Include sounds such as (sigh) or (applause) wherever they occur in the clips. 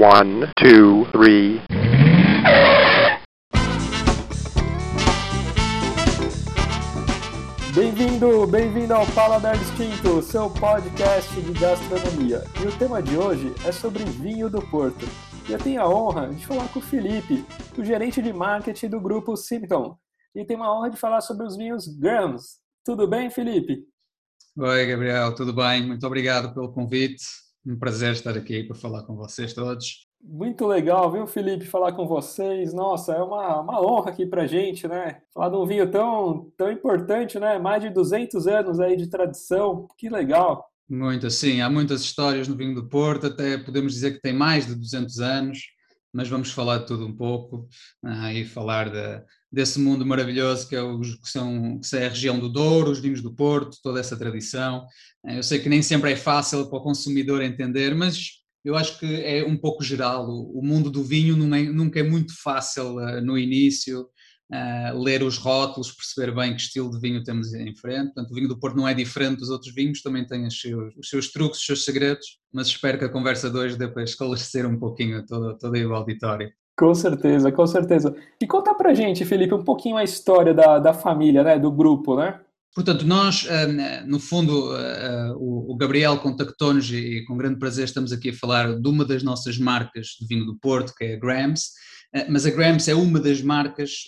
One, two, three. Bem-vindo, bem-vindo ao Paladar Distinto, seu podcast de gastronomia. E o tema de hoje é sobre vinho do Porto. E eu tenho a honra de falar com o Felipe, o gerente de marketing do grupo Simpton. E tenho a honra de falar sobre os vinhos Grams. Tudo bem, Felipe? Oi, Gabriel, tudo bem? Muito obrigado pelo convite. Um prazer estar aqui para falar com vocês todos. Muito legal, viu, Felipe, falar com vocês. Nossa, é uma, uma honra aqui pra gente, né? Falar de um vinho tão, tão importante, né? Mais de 200 anos aí de tradição. Que legal. Muito, sim. Há muitas histórias no vinho do Porto, até podemos dizer que tem mais de 200 anos, mas vamos falar de tudo um pouco ah, e falar de, desse mundo maravilhoso que é, os, que, são, que é a região do Douro, os vinhos do Porto, toda essa tradição. Ah, eu sei que nem sempre é fácil para o consumidor entender, mas eu acho que é um pouco geral. O, o mundo do vinho é, nunca é muito fácil uh, no início. Uh, ler os rótulos, perceber bem que estilo de vinho temos em frente. Portanto, o vinho do Porto não é diferente dos outros vinhos, também tem os seus, os seus truques, os seus segredos, mas espero que a conversa de hoje dê para esclarecer um pouquinho todo, todo o auditório. Com certeza, com certeza. E conta pra gente, Felipe, um pouquinho a história da, da família, né, do grupo, né? Portanto, nós, eh, no fundo, eh, o Gabriel contactou-nos e com grande prazer estamos aqui a falar de uma das nossas marcas de vinho do Porto, que é a Grams, eh, mas a Grams é uma das marcas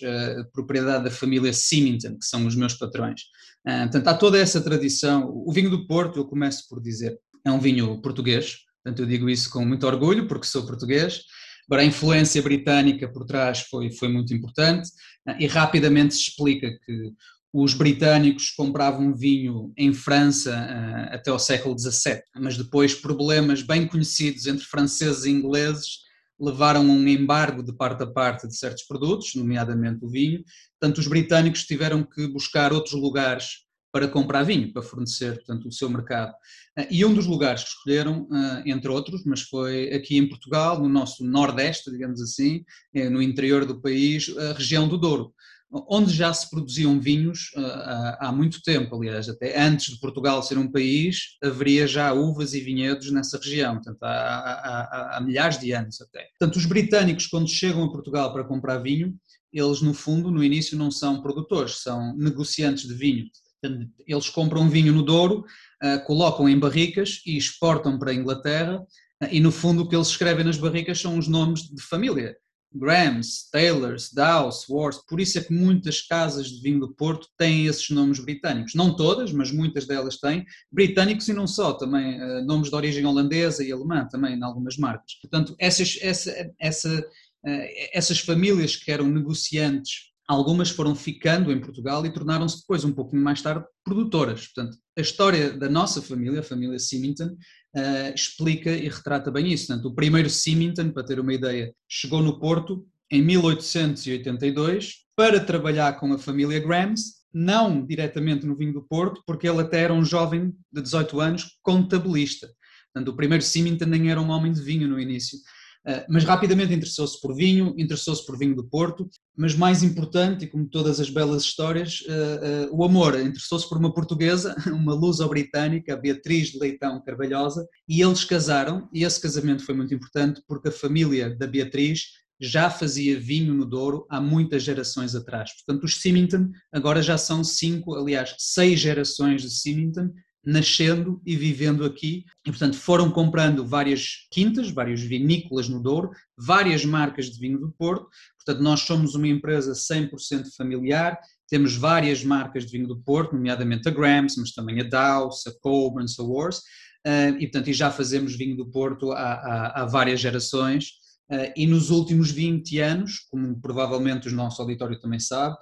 propriedade da família Symington, que são os meus patrões. Portanto, há toda essa tradição. O vinho do Porto, eu começo por dizer, é um vinho português, portanto eu digo isso com muito orgulho, porque sou português, Agora, a influência britânica por trás foi, foi muito importante e rapidamente se explica que os britânicos compravam vinho em França uh, até ao século XVII, mas depois problemas bem conhecidos entre franceses e ingleses levaram a um embargo de parte a parte de certos produtos, nomeadamente o vinho. Portanto, os britânicos tiveram que buscar outros lugares para comprar vinho, para fornecer, portanto, o seu mercado. Uh, e um dos lugares que escolheram, uh, entre outros, mas foi aqui em Portugal, no nosso nordeste, digamos assim, no interior do país, a região do Douro onde já se produziam vinhos uh, há muito tempo, aliás, até antes de Portugal ser um país, haveria já uvas e vinhedos nessa região, portanto, há, há, há, milhares de anos até. Portanto, os britânicos, quando chegam a Portugal para comprar vinho, eles, no fundo, no início não são produtores, são negociantes de vinho. Eles compram vinho no Douro, uh, colocam em barricas e exportam para a Inglaterra, uh, e no fundo o que eles escrevem nas barricas são os nomes de família. Grams, Taylors, Dows, Wars, por isso é que muitas casas de vinho do Porto têm esses nomes britânicos. Não todas, mas muitas delas têm. Britânicos e não só, também uh, nomes de origem holandesa e alemã, também em algumas marcas. Portanto, essas, essa, essa, essas famílias que eram negociantes algumas foram ficando em Portugal e tornaram-se depois, um pouquinho mais tarde, produtoras. Portanto, a história da nossa família, a família Symington, uh, explica e retrata bem isso. Portanto, o primeiro Symington, para ter uma ideia, chegou no Porto em 1882 para trabalhar com a família Grams, não diretamente no vinho do Porto, porque ele até era um jovem de 18 anos contabilista. Portanto, o primeiro Symington nem era um homem de vinho no início. Uh, mas rapidamente interessou-se por vinho, interessou-se por vinho do Porto, mas mais importante, e como todas as belas histórias, uh, uh, o amor. Interessou-se por uma portuguesa, (laughs) uma luso-britânica, Beatriz Leitão Carvalhosa, e eles casaram, e esse casamento foi muito importante porque a família da Beatriz já fazia vinho no Douro há muitas gerações atrás. Portanto, os Symington agora já são cinco, aliás, seis gerações de Symington nascendo e vivendo aqui. E portanto foram comprando várias quintas, vários vinícolas no Douro, várias marcas de vinho do Porto, portanto nós somos uma empresa 100% familiar, temos várias marcas de vinho do Porto, nomeadamente a Grams, mas também a Dow's, a Colburn, a Wars, uh, e portanto e já fazemos vinho do Porto há, há, há várias gerações, e nos últimos 20 anos, como provavelmente o nosso auditório também sabe,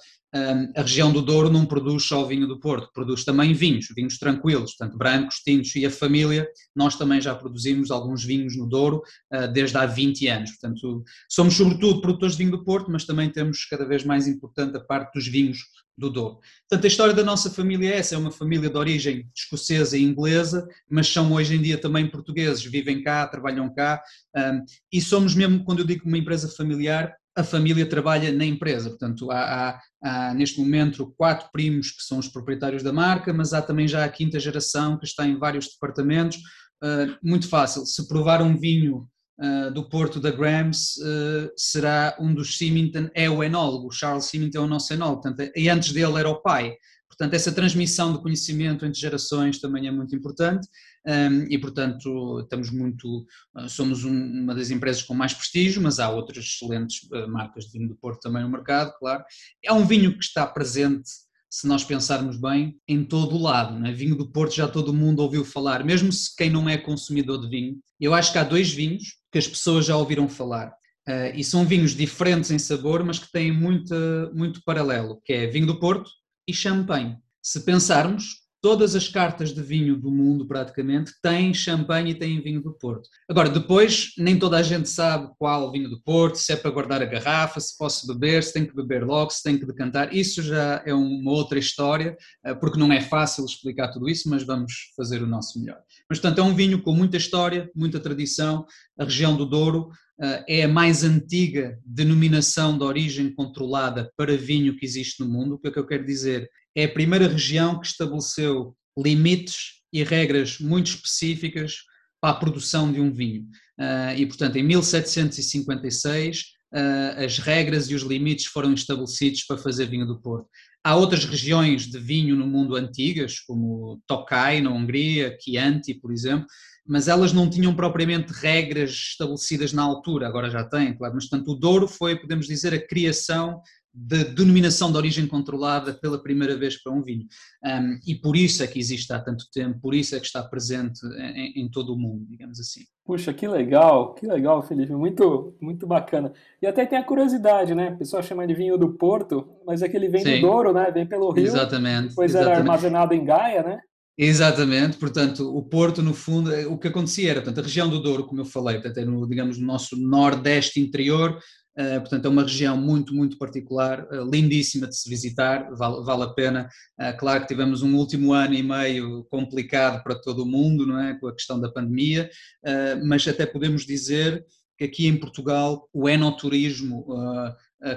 a região do Douro não produz só vinho do Porto, produz também vinhos, vinhos tranquilos, tanto brancos, tintos e a família, nós também já produzimos alguns vinhos no Douro ah, desde há 20 anos, portanto somos sobretudo produtores de vinho do Porto, mas também temos cada vez mais importante a parte dos vinhos do Douro. Portanto a história da nossa família é essa, é uma família de origem escocesa e inglesa, mas são hoje em dia também portugueses, vivem cá, trabalham cá, e somos mesmo, quando eu digo uma empresa familiar, a família trabalha na empresa. Portanto, há, há, há, neste momento quatro primos que são os proprietários da marca, mas há também já a quinta geração que está em vários departamentos. Uh, muito fácil, se provar um vinho uh, do Porto da Grams uh, será um dos Symington, é o enólogo, o Charles Symington é o nosso enólogo, portanto, e antes dele era o pai. Portanto, essa transmissão de conhecimento entre gerações também é muito importante um, e, portanto, estamos muito, somos um, uma das empresas com mais prestígio, mas há outras excelentes marcas de vinho do Porto também no mercado, claro. É um vinho que está presente se nós pensarmos bem, em todo o lado. Né? Vinho do Porto já todo mundo ouviu falar, mesmo se quem não é consumidor de vinho. Eu acho que há dois vinhos que as pessoas já ouviram falar. Uh, e são vinhos diferentes em sabor, mas que têm muito, muito paralelo, que é vinho do Porto e champanhe. Se pensarmos, todas as cartas de vinho do mundo praticamente têm champanhe e têm vinho do Porto. Agora, depois, nem toda a gente sabe qual vinho do Porto, se é para guardar a garrafa, se posso beber, se tem que beber logo, se tem que decantar. Isso já é uma outra história, eh, porque não é fácil explicar tudo isso, mas vamos fazer o nosso melhor. Mas, portanto, é um vinho com muita história, muita tradição. A região do Douro eh, é a mais antiga denominação de origem controlada para vinho que existe no mundo. O que é que eu quero dizer? É a primeira região que estabeleceu limites e regras muito específicas para a produção de um vinho. Uh, e, portanto, em 1756, uh, ah, as regras e os limites foram estabelecidos para fazer vinho do Porto. Há outras regiões de vinho no mundo antigas, como Tokai, na Hungria, Chianti, por exemplo, mas elas não tinham propriamente regras estabelecidas na altura, agora já têm, claro, mas portanto o Douro foi, podemos dizer, a criação de denominação de origem controlada pela primeira vez para um vinho. Um, e por isso é que existe há tanto tempo, por isso é que está presente em, em, todo o mundo, digamos assim. Puxa, que legal, que legal, Felipe, muito, muito bacana. E até tem a curiosidade, né? O pessoal chama de vinho do Porto, mas é que ele vem Sim. do Douro, né? Vem pelo Rio. Exatamente. Depois exatamente. era armazenado em Gaia, né? Exatamente, portanto, o Porto, no fundo, o que acontecia era, portanto, a região do Douro, como eu falei, portanto, é no, digamos, no nosso nordeste interior, Uh, portanto, é uma região muito, muito particular, uh, lindíssima de se visitar, vale, vale a pena. Uh, claro que tivemos um último ano e meio complicado para todo o mundo, não é? Com a questão da pandemia, mas até podemos dizer que aqui em Portugal o enoturismo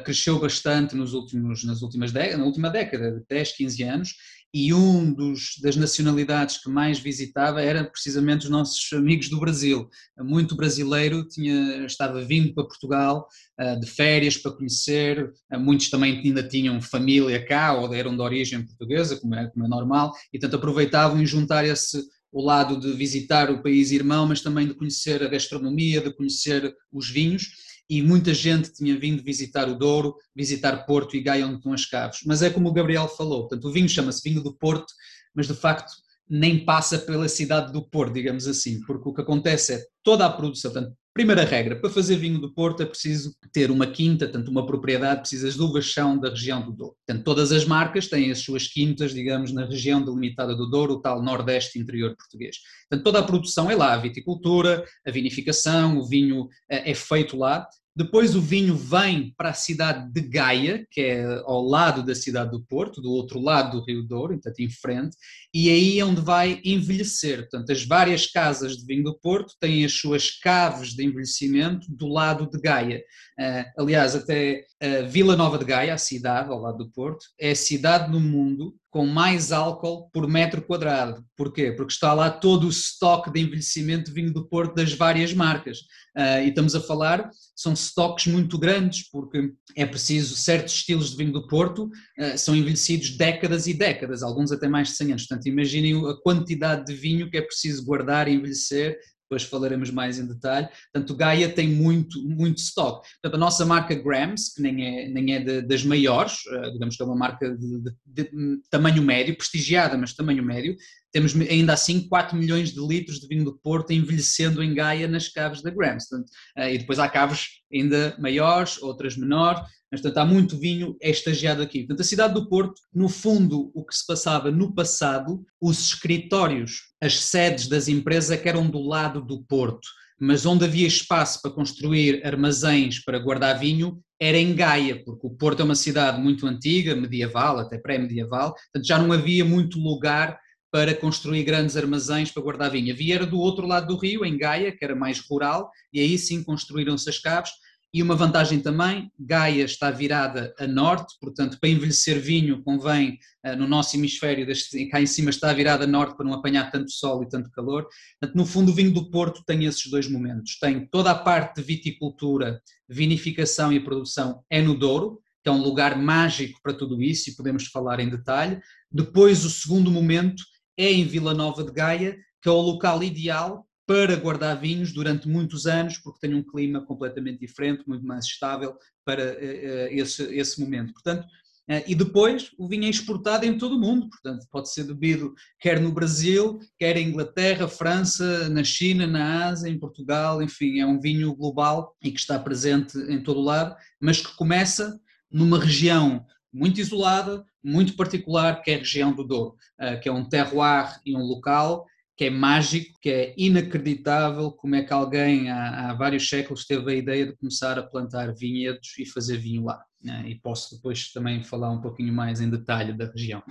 cresceu bastante nos últimos, nas últimas na última década, de 10, 15 anos, e um dos, das nacionalidades que mais visitava era precisamente os nossos amigos do Brasil. Muito brasileiro tinha, estava vindo para Portugal uh, de férias para conhecer, uh, muitos também ainda tinham família cá ou eram de origem portuguesa, como é, como é normal, e tanto aproveitavam em juntar esse o lado de visitar o país irmão, mas também de conhecer a gastronomia, de conhecer os vinhos e muita gente tinha vindo visitar o Douro, visitar Porto e Gaia onde estão as caves. Mas é como o Gabriel falou, portanto, o vinho chama-se vinho do Porto, mas de facto nem passa pela cidade do Porto, digamos assim, porque o que acontece é toda a produção, portanto, primeira regra, para fazer vinho do Porto é preciso ter uma quinta, tanto uma propriedade, precisas de uvas são da região do Douro. Portanto, todas as marcas têm as suas quintas, digamos, na região delimitada do Douro, o tal nordeste interior português. Portanto, toda a produção é lá, a viticultura, a vinificação, o vinho é, é feito lá, depois o vinho vem para a cidade de Gaia, que é ao lado da cidade do Porto, do outro lado do Rio Douro, portanto em frente, e aí é onde vai envelhecer. Portanto, as várias casas de vinho do Porto têm as suas caves de envelhecimento do lado de Gaia. Uh, aliás, até uh, Vila Nova de Gaia, a cidade ao lado do Porto, é a cidade no mundo com mais álcool por metro quadrado. Porquê? Porque está lá todo o estoque de envelhecimento de vinho do Porto das várias marcas. Uh, e estamos a falar, são estoques muito grandes, porque é preciso certos estilos de vinho do Porto uh, são envelhecidos décadas e décadas, alguns até mais de 100 anos. Portanto, imaginem a quantidade de vinho que é preciso guardar e envelhecer depois falaremos mais em detalhe. Portanto, Gaia tem muito, muito stock. Portanto, a nossa marca Grams, que nem é, nem é de, das maiores, uh, digamos que é uma marca de, de, de, tamanho médio, prestigiada, mas tamanho médio, temos ainda assim 4 milhões de litros de vinho do Porto envelhecendo em Gaia nas caves da Grams. Portanto, uh, e depois há caves ainda maiores, outras menores, mas, portanto, há muito vinho é estagiado aqui. Portanto, a cidade do Porto, no fundo, o que se passava no passado, os escritórios, as sedes das empresas é que eram do lado do Porto, mas onde havia espaço para construir armazéns para guardar vinho era em Gaia, porque o Porto é uma cidade muito antiga, medieval, até pré-medieval, portanto já não havia muito lugar para construir grandes armazéns para guardar vinho. Havia era do outro lado do rio, em Gaia, que era mais rural, e aí sim construíram-se as caves, E uma vantagem também, Gaia está virada a norte, portanto, para envelhecer vinho convém, uh, no nosso hemisfério, cá em cima está virada a norte para não apanhar tanto sol e tanto calor. Portanto, no fundo, o vinho do Porto tem esses dois momentos. Tem toda a parte de viticultura, vinificação e produção é no Douro, que é um lugar mágico para tudo isso e podemos falar em detalhe. Depois, o segundo momento é em Vila Nova de Gaia, que é o local ideal para guardar vinhos durante muitos anos, porque tem um clima completamente diferente, muito mais estável para uh, esse, esse momento. Portanto, uh, e depois o vinho é exportado em todo o mundo, portanto, pode ser bebido quer no Brasil, quer em Inglaterra, França, na China, na Ásia, em Portugal, enfim, é um vinho global e que está presente em todo o lado, mas que começa numa região muito isolada, muito particular, que é a região do Douro, que é um terroir e um local que é mágico, que é inacreditável como é que alguém há, há, vários séculos teve a ideia de começar a plantar vinhedos e fazer vinho lá. Né? E posso depois também falar um pouquinho mais em detalhe da região.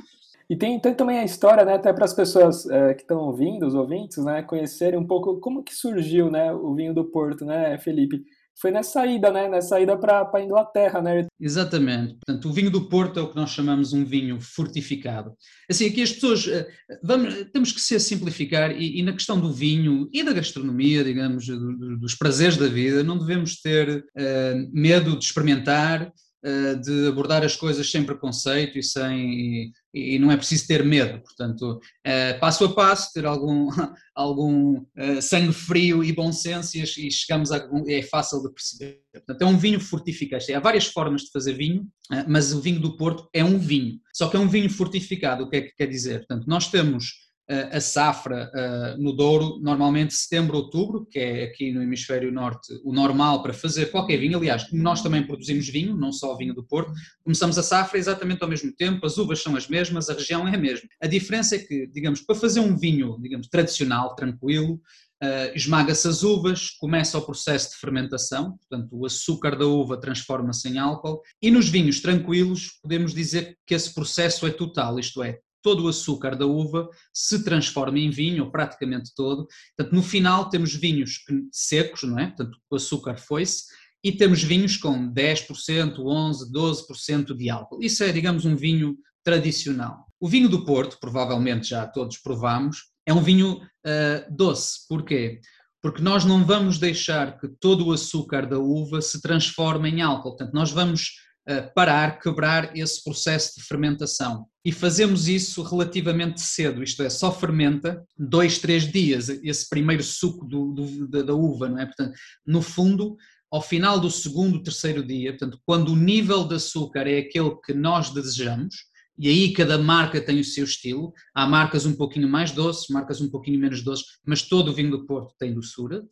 E tem, tem também a história, né, até para as pessoas é, que estão ouvindo, os ouvintes, né, conhecerem um pouco como que surgiu né, o vinho do Porto, né, Felipe? Foi nessa ida, né? Nessa ida para a Inglaterra, né? Exatamente. Portanto, o vinho do Porto é o que nós chamamos um vinho fortificado. Assim, aqui as pessoas eh, vamos, temos que se simplificar e, e, na questão do vinho e da gastronomia, digamos, do, dos prazeres da vida, não devemos ter uh, medo de experimentar eh, de abordar as coisas sem preconceito e sem e, não é preciso ter medo, portanto eh, passo a passo ter algum (laughs) algum eh, sangue frio e bom senso e chegamos a é fácil de perceber. Portanto é um vinho fortificado. Há várias formas de fazer vinho, mas o vinho do Porto é um vinho. Só que é um vinho fortificado. O que é que quer dizer? Portanto nós temos a safra no Douro, normalmente setembro, outubro, que é aqui no hemisfério norte o normal para fazer qualquer vinho. Aliás, como nós também produzimos vinho, não só vinho do Porto, começamos a safra exatamente ao mesmo tempo, as uvas são as mesmas, a região é a mesma. A diferença é que, digamos, para fazer um vinho, digamos, tradicional, tranquilo, esmaga-se as uvas, começa o processo de fermentação, portanto o açúcar da uva transforma-se em álcool, e nos vinhos tranquilos podemos dizer que esse processo é total, isto é, todo o açúcar da uva se transforma em vinho, ou praticamente todo. Portanto, no final temos vinhos secos, não é? Portanto, o açúcar foi-se, e temos vinhos com 10%, 11%, 12% de álcool. Isso é, digamos, um vinho tradicional. O vinho do Porto, provavelmente já todos provamos, é um vinho uh, doce. Porquê? Porque nós não vamos deixar que todo o açúcar da uva se transforme em álcool. Portanto, nós vamos parar, quebrar esse processo de fermentação. E fazemos isso relativamente cedo, isto é, só fermenta dois, três dias, esse primeiro suco do, do, da, uva, não é? Portanto, no fundo, ao final do segundo, terceiro dia, portanto, quando o nível de açúcar é aquele que nós desejamos, e aí cada marca tem o seu estilo, há marcas um pouquinho mais doces, marcas um pouquinho menos doces, mas todo o vinho do Porto tem doçura,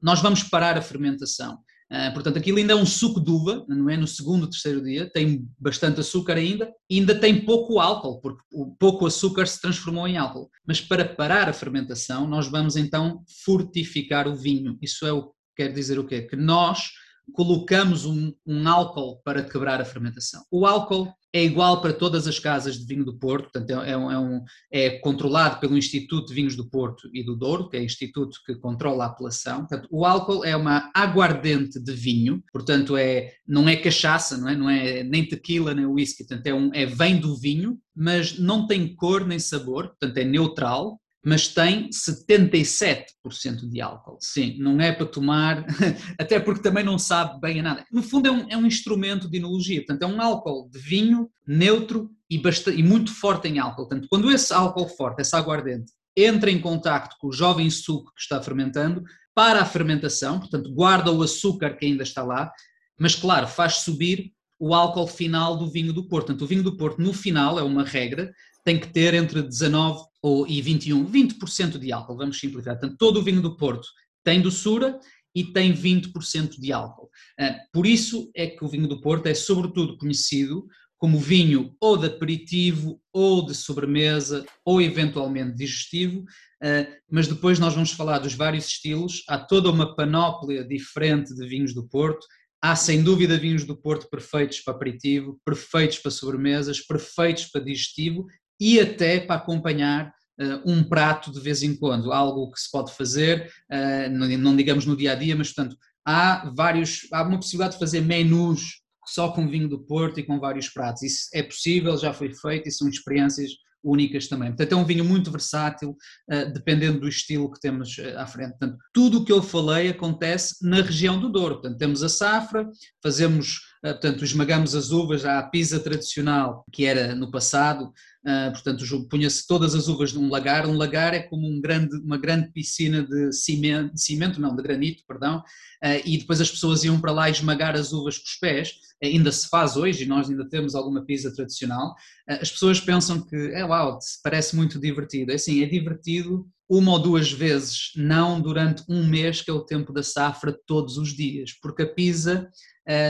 nós vamos parar a fermentação. Uh, portanto, aquilo ainda é um suco de uva, não é? No segundo, terceiro dia, tem bastante açúcar ainda, e ainda tem pouco álcool, porque o pouco açúcar se transformou em álcool. Mas para parar a fermentação, nós vamos então fortificar o vinho. Isso é o que quer dizer o quê? Que nós colocamos um, um álcool para quebrar a fermentação. O álcool é igual para todas as casas de vinho do Porto, portanto é, é, um, é, controlado pelo Instituto de Vinhos do Porto e do Douro, que é o instituto que controla a apelação. Portanto, o álcool é uma aguardente de vinho, portanto é, não é cachaça, não é, não é nem tequila nem whisky, portanto é, um, é vem do vinho, mas não tem cor nem sabor, portanto é neutral, mas tem 77% de álcool. Sim, não é para tomar, (laughs) até porque também não sabe bem a nada. No fundo, é um, é um instrumento de enologia, portanto, é um álcool de vinho neutro e, bastante, e muito forte em álcool. Portanto, quando esse álcool forte, essa aguardente, entra em contacto com o jovem suco que está fermentando, para a fermentação, portanto, guarda o açúcar que ainda está lá, mas, claro, faz subir o álcool final do vinho do Porto. Portanto, o vinho do Porto, no final, é uma regra, tem que ter entre 19 ou, e 21, 20% de álcool, vamos simplificar. Portanto, todo o vinho do Porto tem doçura e tem 20% de álcool. Ah, por isso é que o vinho do Porto é sobretudo conhecido como vinho ou de aperitivo, ou de sobremesa, ou eventualmente digestivo, ah, mas depois nós vamos falar dos vários estilos, há toda uma panóplia diferente de vinhos do Porto, há sem dúvida vinhos do Porto perfeitos para aperitivo, perfeitos para sobremesas, perfeitos para digestivo e até para acompanhar uh, um prato de vez em quando, algo que se pode fazer, uh, não, digamos no dia a dia, mas portanto, há vários, há uma possibilidade de fazer menus só com vinho do Porto e com vários pratos. Isso é possível, já foi feito e são experiências únicas também. Portanto, é um vinho muito versátil, uh, dependendo do estilo que temos à frente. Portanto, tudo o que eu falei acontece na região do Douro. Portanto, temos a safra, fazemos, portanto, esmagamos as uvas à pisa tradicional, que era no passado, Uh, portanto, punha-se todas as uvas num lagar. Um lagar é como um grande, uma grande piscina de cimento, cimento, não, de granito, perdão, uh, e depois as pessoas iam para lá esmagar as uvas com os pés. Ainda se faz hoje, e nós ainda temos alguma pizza tradicional. Uh, as pessoas pensam que, é uau, parece muito divertido. É assim, é divertido uma ou duas vezes, não durante um mês, que é o tempo da safra, todos os dias, porque a pizza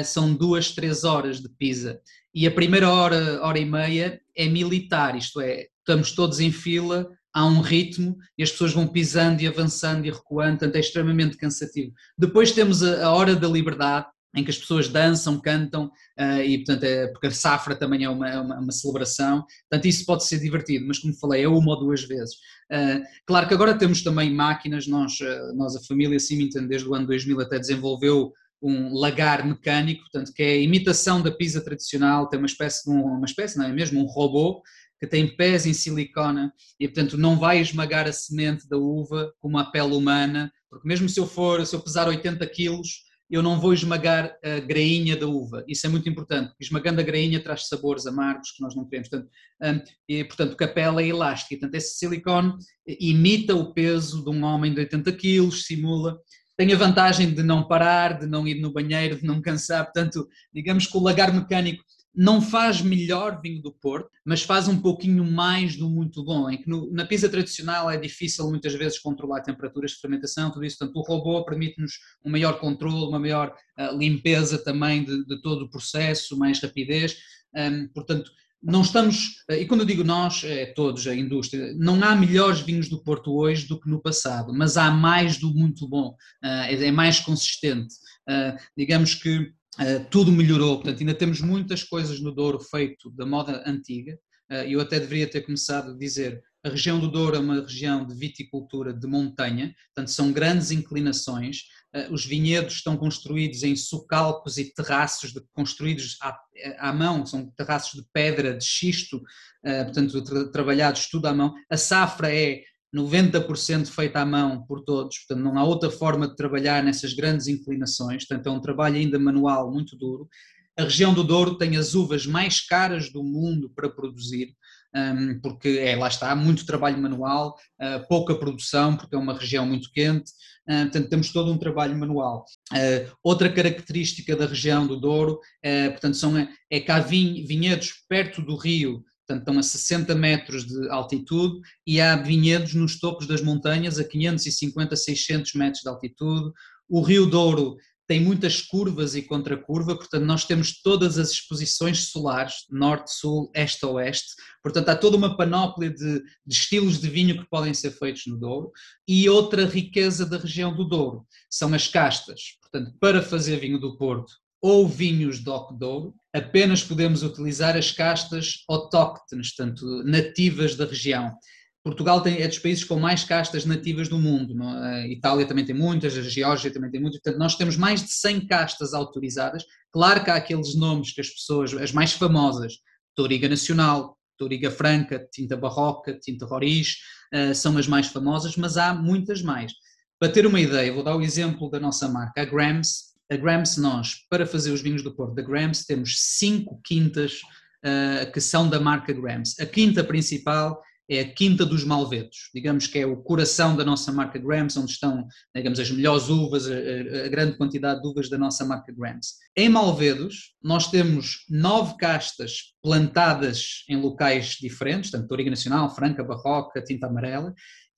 são duas, três horas de pizza e a primeira hora, hora e meia é militar, isto é, estamos todos em fila, há um ritmo e as pessoas vão pisando e avançando e recuando, portanto é extremamente cansativo. Depois temos a, a hora da liberdade, em que as pessoas dançam, cantam, uh, e portanto é, porque a safra também é uma, é uma, uma, celebração, portanto isso pode ser divertido, mas como falei, é uma ou duas vezes. Uh, claro que agora temos também máquinas, nós, uh, nós a família Symington desde o ano 2000 até desenvolveu um lagar mecânico, portanto, que é a imitação da pizza tradicional, tem uma espécie de um, uma espécie, não é mesmo, um robô que tem pés em silicona e, portanto, não vai esmagar a semente da uva como a pele humana, porque mesmo se eu for, se eu pesar 80 quilos, eu não vou esmagar a grainha da uva. Isso é muito importante, porque esmagando a grainha traz sabores amargos que nós não queremos. Portanto, um, e, portanto, a pele é elástica. Portanto, esse silicone imita o peso de um homem de 80 quilos, simula tem a vantagem de não parar, de não ir no banheiro, de não cansar, portanto, digamos que o lagar mecânico não faz melhor vinho do Porto, mas faz um pouquinho mais do muito bom, em que no, na pizza tradicional é difícil muitas vezes controlar temperaturas de fermentação, tudo isso, portanto o robô permite-nos um maior controle, uma maior uh, limpeza também de, de, todo o processo, mais rapidez, um, portanto não estamos, e quando eu digo nós, é todos, a indústria, não há melhores vinhos do Porto hoje do que no passado, mas há mais do muito bom, é, é mais consistente. Digamos que tudo melhorou, portanto, ainda temos muitas coisas no Douro feito da moda antiga, eu até deveria ter começado a dizer a região do Douro é uma região de viticultura de montanha, portanto são grandes inclinações. Eh, os vinhedos estão construídos em socalcos e terraços de, construídos à, à, mão, são terraços de pedra, de xisto, eh, portanto tra trabalhados tudo à mão. A safra é 90% feita à mão por todos, portanto não há outra forma de trabalhar nessas grandes inclinações, portanto é um trabalho ainda manual muito duro. A região do Douro tem as uvas mais caras do mundo para produzir, porque é, lá está, muito trabalho manual, ah, pouca produção, porque é uma região muito quente, ah, portanto temos todo um trabalho manual. Ah, outra característica da região do Douro, portanto, são, é que há vinhedos perto do rio, portanto estão a 60 metros de altitude, e há vinhedos nos topos das montanhas a 550, 600 metros de altitude. O Rio Douro tem muitas curvas e contracurva, portanto nós temos todas as exposições solares, norte, sul, este, oeste, portanto há toda uma panóplia de, de, estilos de vinho que podem ser feitos no Douro, e outra riqueza da região do Douro são as castas, portanto para fazer vinho do Porto ou vinhos DOC Douro, apenas podemos utilizar as castas autóctones, portanto nativas da região. Portugal tem, é dos países com mais castas nativas do mundo. A Itália também tem muitas, a Geórgia também tem muitas. Portanto, nós temos mais de 100 castas autorizadas. Claro que há aqueles nomes que as pessoas, as mais famosas, Toriga Nacional, Toriga Franca, Tinta Barroca, Tinta Roriz, uh, são as mais famosas, mas há muitas mais. Para ter uma ideia, vou dar o exemplo da nossa marca, a Grams. A Grams, nós, para fazer os vinhos do Porto da Grams, temos cinco quintas uh, que são da marca Grams. A quinta principal é a Quinta dos Malvedos, digamos que é o coração da nossa marca Grams, onde estão, digamos, as melhores uvas, a, a, grande quantidade de uvas da nossa marca Grams. Em Malvedos, nós temos nove castas plantadas em locais diferentes, tanto Toriga Nacional, Franca, Barroca, Tinta Amarela,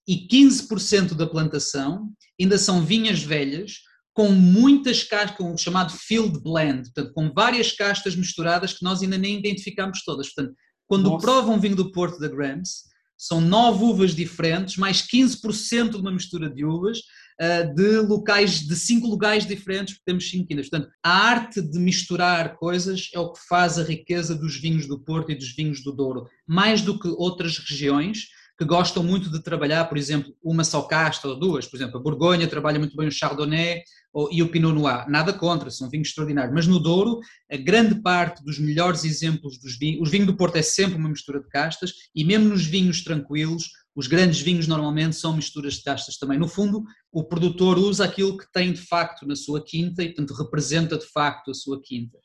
e 15% da plantação ainda são vinhas velhas, com muitas castas, com o chamado field blend, portanto, com várias castas misturadas que nós ainda nem identificamos todas. Portanto, quando Nossa. provam vinho do Porto da Grams, são nove uvas diferentes, mais 15% de uma mistura de uvas, uh, de locais, de cinco lugares diferentes, porque temos cinco quintas. Portanto, a arte de misturar coisas é o que faz a riqueza dos vinhos do Porto e dos vinhos do Douro, mais do que outras regiões, que gostam muito de trabalhar, por exemplo, uma só casta ou duas. Por exemplo, a Borgonha trabalha muito bem o Chardonnay e o Pinot Noir. Nada contra, são vinhos extraordinários. Mas no Douro, a grande parte dos melhores exemplos dos vinhos, os vinhos do Porto é sempre uma mistura de castas e mesmo nos vinhos tranquilos, os grandes vinhos normalmente são misturas de castas também. No fundo, o produtor usa aquilo que tem de facto na sua quinta e, portanto, representa de facto a sua quinta.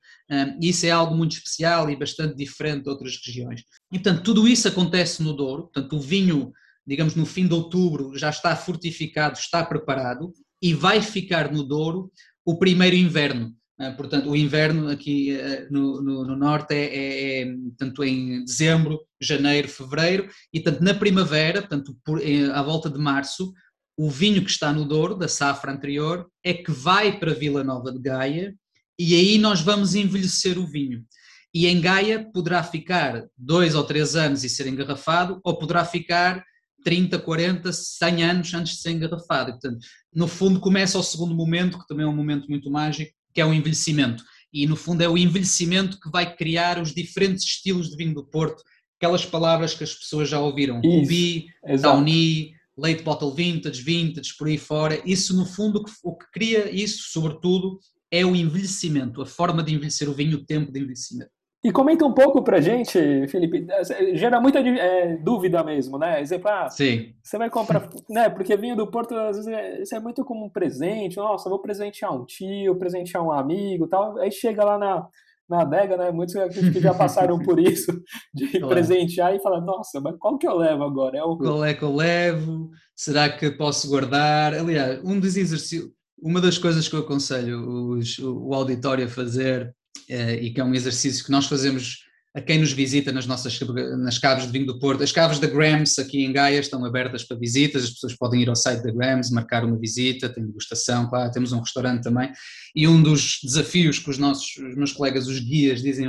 Isso é algo muito especial e bastante diferente de outras regiões. E, portanto, tudo isso acontece no Douro. Portanto, o vinho, digamos, no fim de outubro já está fortificado, está preparado e vai ficar no Douro o primeiro inverno. Uh, portanto, o inverno aqui uh, no, no, no, norte é, é, é, tanto em dezembro, janeiro, fevereiro, e tanto na primavera, portanto, por, em, à volta de março, o vinho que está no Douro, da safra anterior, é que vai para Vila Nova de Gaia, e aí nós vamos envelhecer o vinho. E em Gaia poderá ficar dois ou três anos e ser engarrafado, ou poderá ficar 30, 40, 100 anos antes de ser engarrafado. portanto, no fundo, começa o segundo momento, que também é um momento muito mágico, que é o envelhecimento. E no fundo é o envelhecimento que vai criar os diferentes estilos de vinho do Porto, aquelas palavras que as pessoas já ouviram, Ruby, Tawny, Late Bottle Vintage, Vintage, por aí fora. Isso no fundo o que cria isso, sobretudo, é o envelhecimento, a forma de envelhecer o vinho, o tempo de envelhecimento. E comenta um pouco pra gente, Felipe, gera muita é, dúvida mesmo, né? Exemplo, ah, Sim. você vai comprar, (laughs) né? Porque vinho do Porto, às vezes, é, isso é muito como um presente, nossa, vou presentear um tio, presentear um amigo tal, aí chega lá na, na adega, né? Muitos que já (laughs) passaram por isso, de claro. presentear e falar, nossa, mas qual que eu levo agora? É o... Qual é que eu levo? Será que posso guardar? Aliás, um dos exercícios, uma das coisas que eu aconselho os, o auditório a fazer, eh, e que é um exercício que nós fazemos a quem nos visita nas nossas nas caves de vinho do Porto. As caves da Grams aqui em Gaia estão abertas para visitas, as pessoas podem ir ao site da Grams, marcar uma visita, tem degustação, claro, temos um restaurante também. E um dos desafios que os nossos os meus colegas, os guias, dizem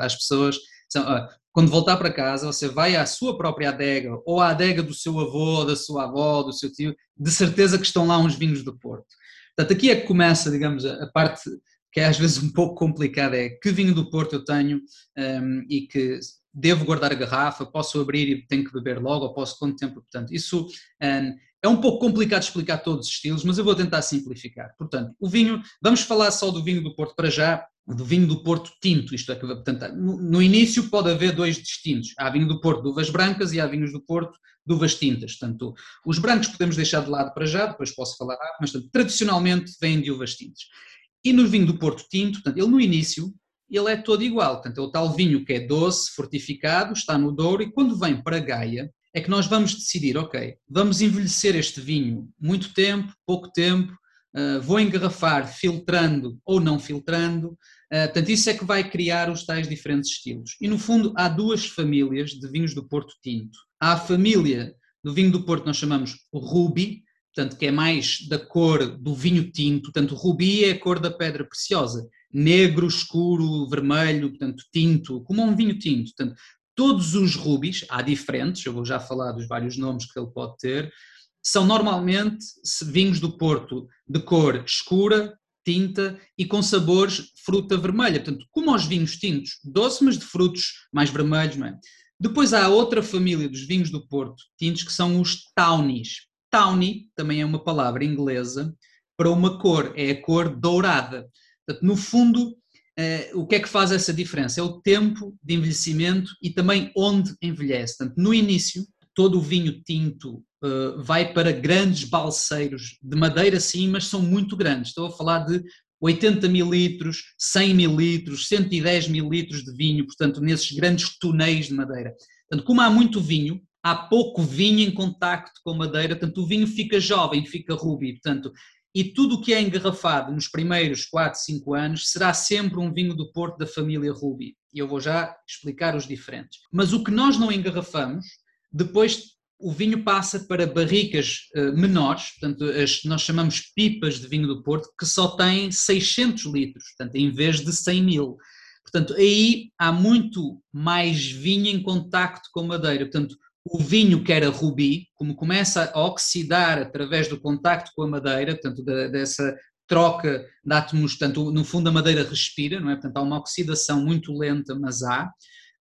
às pessoas são, quando voltar para casa, você vai à sua própria adega ou à adega do seu avô, da sua avó, do seu tio, de certeza que estão lá uns vinhos do Porto. Portanto, aqui é que começa, digamos, a parte que é às vezes um pouco complicada, é que vinho do Porto eu tenho um, e que devo guardar a garrafa, posso abrir e tenho que beber logo, ou posso quanto tempo, portanto, isso um, é um pouco complicado explicar todos os estilos, mas eu vou tentar simplificar. Portanto, o vinho, vamos falar só do vinho do Porto para já, do vinho do Porto tinto, isto é, portanto, no, no início pode haver dois distintos, há vinho do Porto de uvas brancas e há vinhos do Porto de uvas tintas, portanto, os brancos podemos deixar de lado para já, depois posso falar, mas portanto, tradicionalmente vêm de uvas tintas. E no vinho do Porto Tinto, portanto, ele no início, ele é todo igual, portanto, é o tal vinho que é doce, fortificado, está no Douro, e quando vem para Gaia, é que nós vamos decidir, ok, vamos envelhecer este vinho muito tempo, pouco tempo, uh, vou engarrafar filtrando ou não filtrando, uh, portanto, isso é que vai criar os tais diferentes estilos. E no fundo, há duas famílias de vinhos do Porto Tinto. Há a família do vinho do Porto, nós chamamos Ruby, portanto, que é mais da cor do vinho tinto, portanto, rubi é a cor da pedra preciosa, negro, escuro, vermelho, portanto, tinto, como um vinho tinto. Portanto, todos os rubis, há diferentes, eu vou já falar dos vários nomes que ele pode ter, são normalmente vinhos do Porto de cor escura, tinta e com sabores fruta vermelha. Portanto, como aos vinhos tintos, doce, mas de frutos mais vermelhos. É? Depois há outra família dos vinhos do Porto tintos que são os tawnies. Tawny também é uma palavra inglesa para uma cor, é a cor dourada. Portanto, no fundo, eh, o que é que faz essa diferença? É o tempo de envelhecimento e também onde envelhece. Portanto, no início, todo o vinho tinto eh, vai para grandes balseiros de madeira, sim, mas são muito grandes. Estou a falar de 80 mil litros, 100 mil litros, 110 mil litros de vinho, portanto, nesses grandes tonéis de madeira. Portanto, como há muito vinho, há pouco vinho em contacto com madeira, portanto o vinho fica jovem, fica rubi, portanto, e tudo o que é engarrafado nos primeiros 4, 5 anos será sempre um vinho do Porto da família Ruby. E eu vou já explicar os diferentes. Mas o que nós não engarrafamos, depois o vinho passa para barricas uh, menores, portanto, as, nós chamamos pipas de vinho do Porto, que só têm 600 litros, portanto, em vez de 100 mil. Portanto, aí há muito mais vinho em contacto com madeira. Portanto, o vinho que era rubi, como começa a oxidar através do contacto com a madeira, portanto, da, dessa troca da atmosfera, portanto, no fundo a madeira respira, não é? Portanto, há uma oxidação muito lenta, mas há.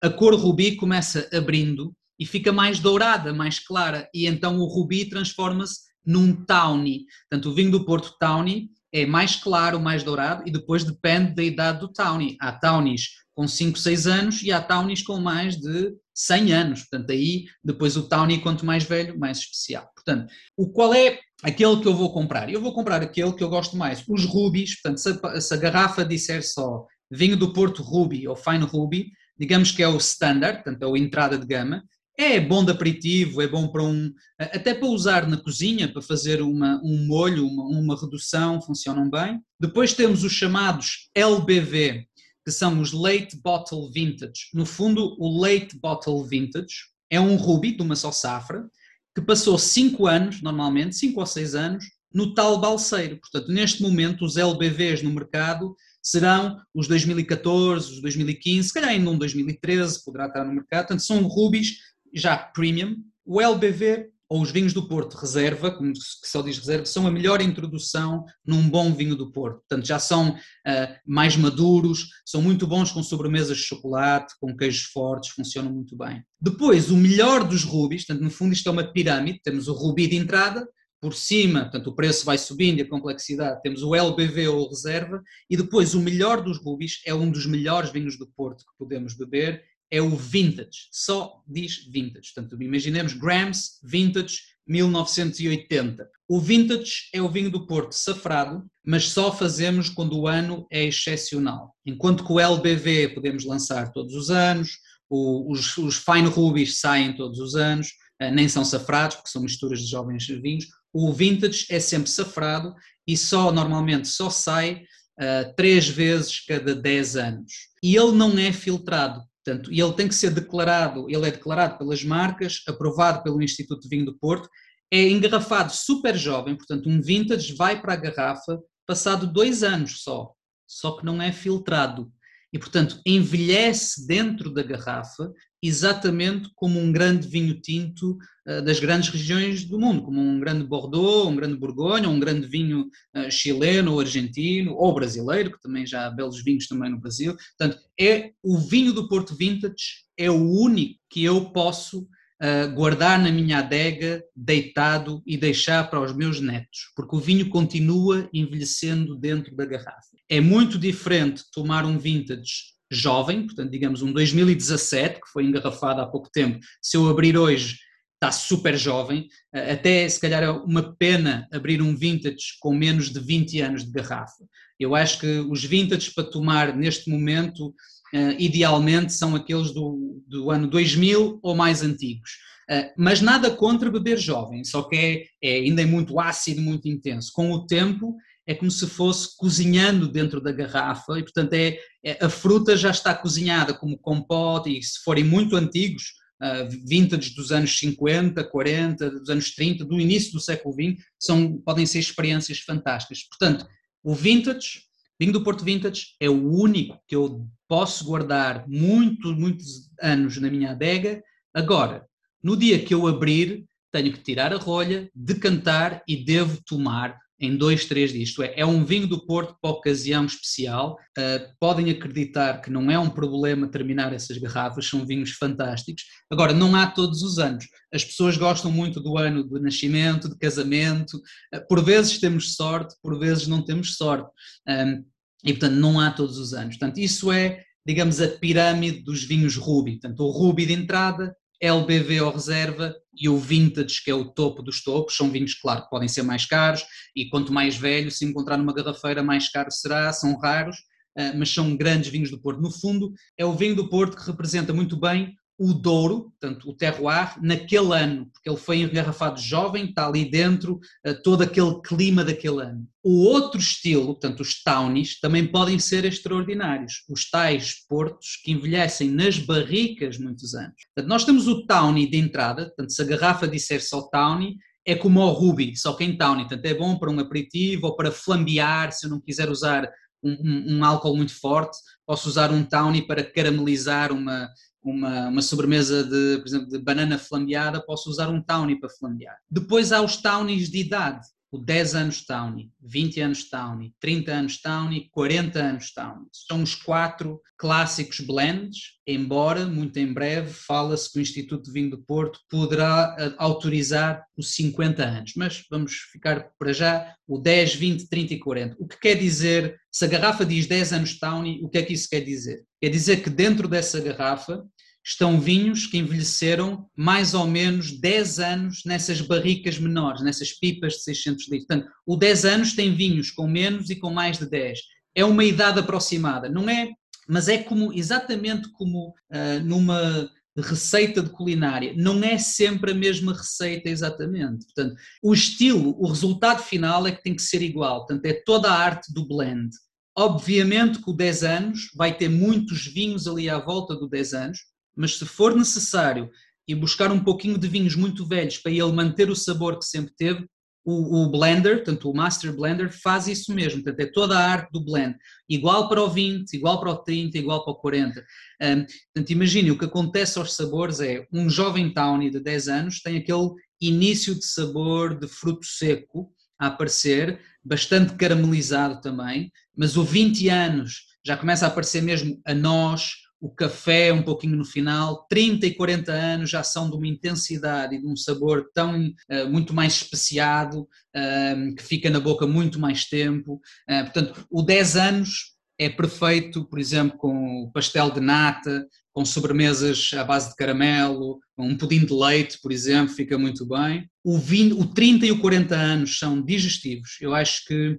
A cor rubi começa abrindo e fica mais dourada, mais clara, e então o rubi transforma-se num tawny. Portanto, o vinho do Porto tawny é mais claro, mais dourado, e depois depende da idade do tawny. Há tawnies com 5, 6 anos e há tawnies com mais de 100 anos. Portanto, aí depois o tawny, quanto mais velho, mais especial. Portanto, o qual é aquele que eu vou comprar? Eu vou comprar aquele que eu gosto mais, os rubies. Portanto, se a, se a garrafa disser só vinho do Porto Ruby ou Fine Ruby, digamos que é o standard, portanto, é o entrada de gama. É bom de aperitivo, é bom para um. até para usar na cozinha, para fazer uma, um molho, uma, uma redução, funcionam bem. Depois temos os chamados LBV, que são os Late Bottle Vintage. No fundo, o Late Bottle Vintage é um ruby de uma só safra, que passou 5 anos, normalmente, 5 ou 6 anos, no tal balseiro. Portanto, neste momento, os LBVs no mercado serão os 2014, os 2015, se calhar ainda um 2013 poderá estar no mercado. Portanto, são rubis já premium, o LBV ou os vinhos do Porto reserva, como se só diz reserva, são a melhor introdução num bom vinho do Porto. Portanto, já são uh, mais maduros, são muito bons com sobremesas de chocolate, com queijos fortes, funcionam muito bem. Depois, o melhor dos rubis, portanto, no fundo isto é uma pirâmide, temos o rubi de entrada, por cima, portanto, o preço vai subindo e a complexidade, temos o LBV ou reserva, e depois o melhor dos rubis é um dos melhores vinhos do Porto que podemos beber, é o vintage, só diz vintage. Portanto, imaginemos Grams Vintage 1980. O vintage é o vinho do Porto safrado, mas só fazemos quando o ano é excepcional. Enquanto que o LBV podemos lançar todos os anos, o, os, os Fine Rubies saem todos os anos, eh, nem são safrados, porque são misturas de jovens vinhos. O vintage é sempre safrado e só normalmente só sai uh, três vezes cada 10 anos. E ele não é filtrado. Portanto, ele tem que ser declarado, ele é declarado pelas marcas, aprovado pelo Instituto de Vinho do Porto, é engarrafado super jovem, portanto, um vintage vai para a garrafa passado dois anos só, só que não é filtrado. E, portanto, envelhece dentro da garrafa exatamente como um grande vinho tinto uh, das grandes regiões do mundo, como um grande Bordeaux, um grande Borgonha, um grande vinho uh, chileno ou argentino, ou brasileiro, que também já há belos vinhos também no Brasil. Portanto, é o vinho do Porto Vintage, é o único que eu posso uh, guardar na minha adega, deitado e deixar para os meus netos, porque o vinho continua envelhecendo dentro da garrafa. É muito diferente tomar um vintage jovem, portanto, digamos um 2017, que foi engarrafado há pouco tempo, se eu abrir hoje está super jovem, eh, até se calhar é uma pena abrir um vintage com menos de 20 anos de garrafa. Eu acho que os vintages para tomar neste momento, uh, idealmente, são aqueles do, do ano 2000 ou mais antigos. Uh, mas nada contra beber jovem, só que é, é ainda é muito ácido, muito intenso. Com o tempo, é como se fosse cozinhando dentro da garrafa e, portanto, é, é a fruta já está cozinhada como compote e se forem muito antigos, uh, vintage dos anos 50, 40, dos anos 30, do início do século XX, são, podem ser experiências fantásticas. Portanto, o vintage, vinho do Porto Vintage, é o único que eu posso guardar muitos, muitos anos na minha adega. Agora, no dia que eu abrir, tenho que tirar a rolha, decantar e devo tomar em dois, três dias. Isto é, é um vinho do Porto para ocasião especial. Uh, podem acreditar que não é um problema terminar essas garrafas, são vinhos fantásticos. Agora, não há todos os anos. As pessoas gostam muito do ano de nascimento, de casamento. Uh, por vezes temos sorte, por vezes não temos sorte. Um, e, portanto, não há todos os anos. Portanto, isso é, digamos, a pirâmide dos vinhos Ruby. Portanto, o Ruby de entrada, LBV ou reserva e o vintage, que é o topo dos topos, são vinhos, claro, que podem ser mais caros e quanto mais velho, se encontrar numa garrafeira, mais caro será, são raros, eh, mas são grandes vinhos do Porto. No fundo, é o vinho do Porto que representa muito bem o Douro, portanto, o terroir, naquele ano, porque ele foi engarrafado jovem, está ali dentro uh, todo aquele clima daquele ano. O outro estilo, portanto, os townies, também podem ser extraordinários. Os tais portos que envelhecem nas barricas muitos anos. Portanto, nós temos o townie de entrada, portanto, se a garrafa disser só townie, é como o ruby, só que em townie, portanto, é bom para um aperitivo ou para flambear, se eu não quiser usar um, um, um álcool muito forte, posso usar um townie para caramelizar uma, uma, uma sobremesa de, por exemplo, de banana flambeada, posso usar um townie para flambear. Depois há os townies de idade. o 10 anos Townie, 20 anos Townie, 30 anos Townie, 40 anos Townie. São os quatro clássicos blends, embora muito em breve fala-se que o Instituto de Vinho do Porto poderá eh, autorizar os 50 anos, mas vamos ficar para já o 10, 20, 30 e 40. O que quer dizer, se a garrafa diz 10 anos Townie, o que é que isso quer dizer? Quer dizer que dentro dessa garrafa estão vinhos que envelheceram mais ou menos 10 anos nessas barricas menores, nessas pipas de 600 litros. Portanto, o 10 anos tem vinhos com menos e com mais de 10. É uma idade aproximada, não é? Mas é como exatamente como uh, numa receita de culinária, não é sempre a mesma receita exatamente. Portanto, o estilo, o resultado final é que tem que ser igual. Portanto, é toda a arte do blend. Obviamente que o 10 anos vai ter muitos vinhos ali à volta do 10 anos, mas se for necessário e buscar um pouquinho de vinhos muito velhos para ele manter o sabor que sempre teve, o, o, blender, tanto o master blender, faz isso mesmo, portanto é toda a arte do blend, igual para o 20, igual para o 30, igual para o 40. Um, portanto, imagine, o que acontece aos sabores é, um jovem tawny de 10 anos tem aquele início de sabor de fruto seco a aparecer, bastante caramelizado também, mas o 20 anos já começa a aparecer mesmo a nós, o café um pouquinho no final, 30 e 40 anos já são de uma intensidade e de um sabor tão uh, muito mais especiado, uh, que fica na boca muito mais tempo. Uh, portanto, o 10 anos é perfeito, por exemplo, com pastel de nata, com sobremesas à base de caramelo, um pudim de leite, por exemplo, fica muito bem. O, 20, o 30 e o 40 anos são digestivos. Eu acho que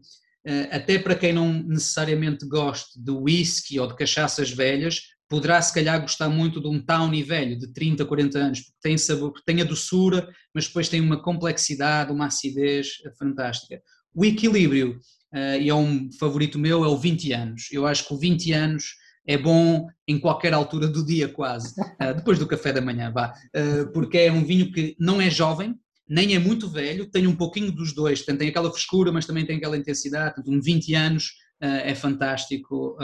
até para quem não necessariamente goste de whisky ou de cachaças velhas, poderá se calhar gostar muito de um Townie velho, de 30, 40 anos, porque tem sabor, tem a doçura, mas depois tem uma complexidade, uma acidez fantástica. O equilíbrio, uh, e é um favorito meu, é o 20 anos. Eu acho que o 20 anos é bom em qualquer altura do dia quase, uh, depois do café da manhã, vá, uh, porque é um vinho que não é jovem, nem é muito velho, tem um pouquinho dos dois, tem aquela frescura, mas também tem aquela intensidade, portanto, um 20 anos é fantástico,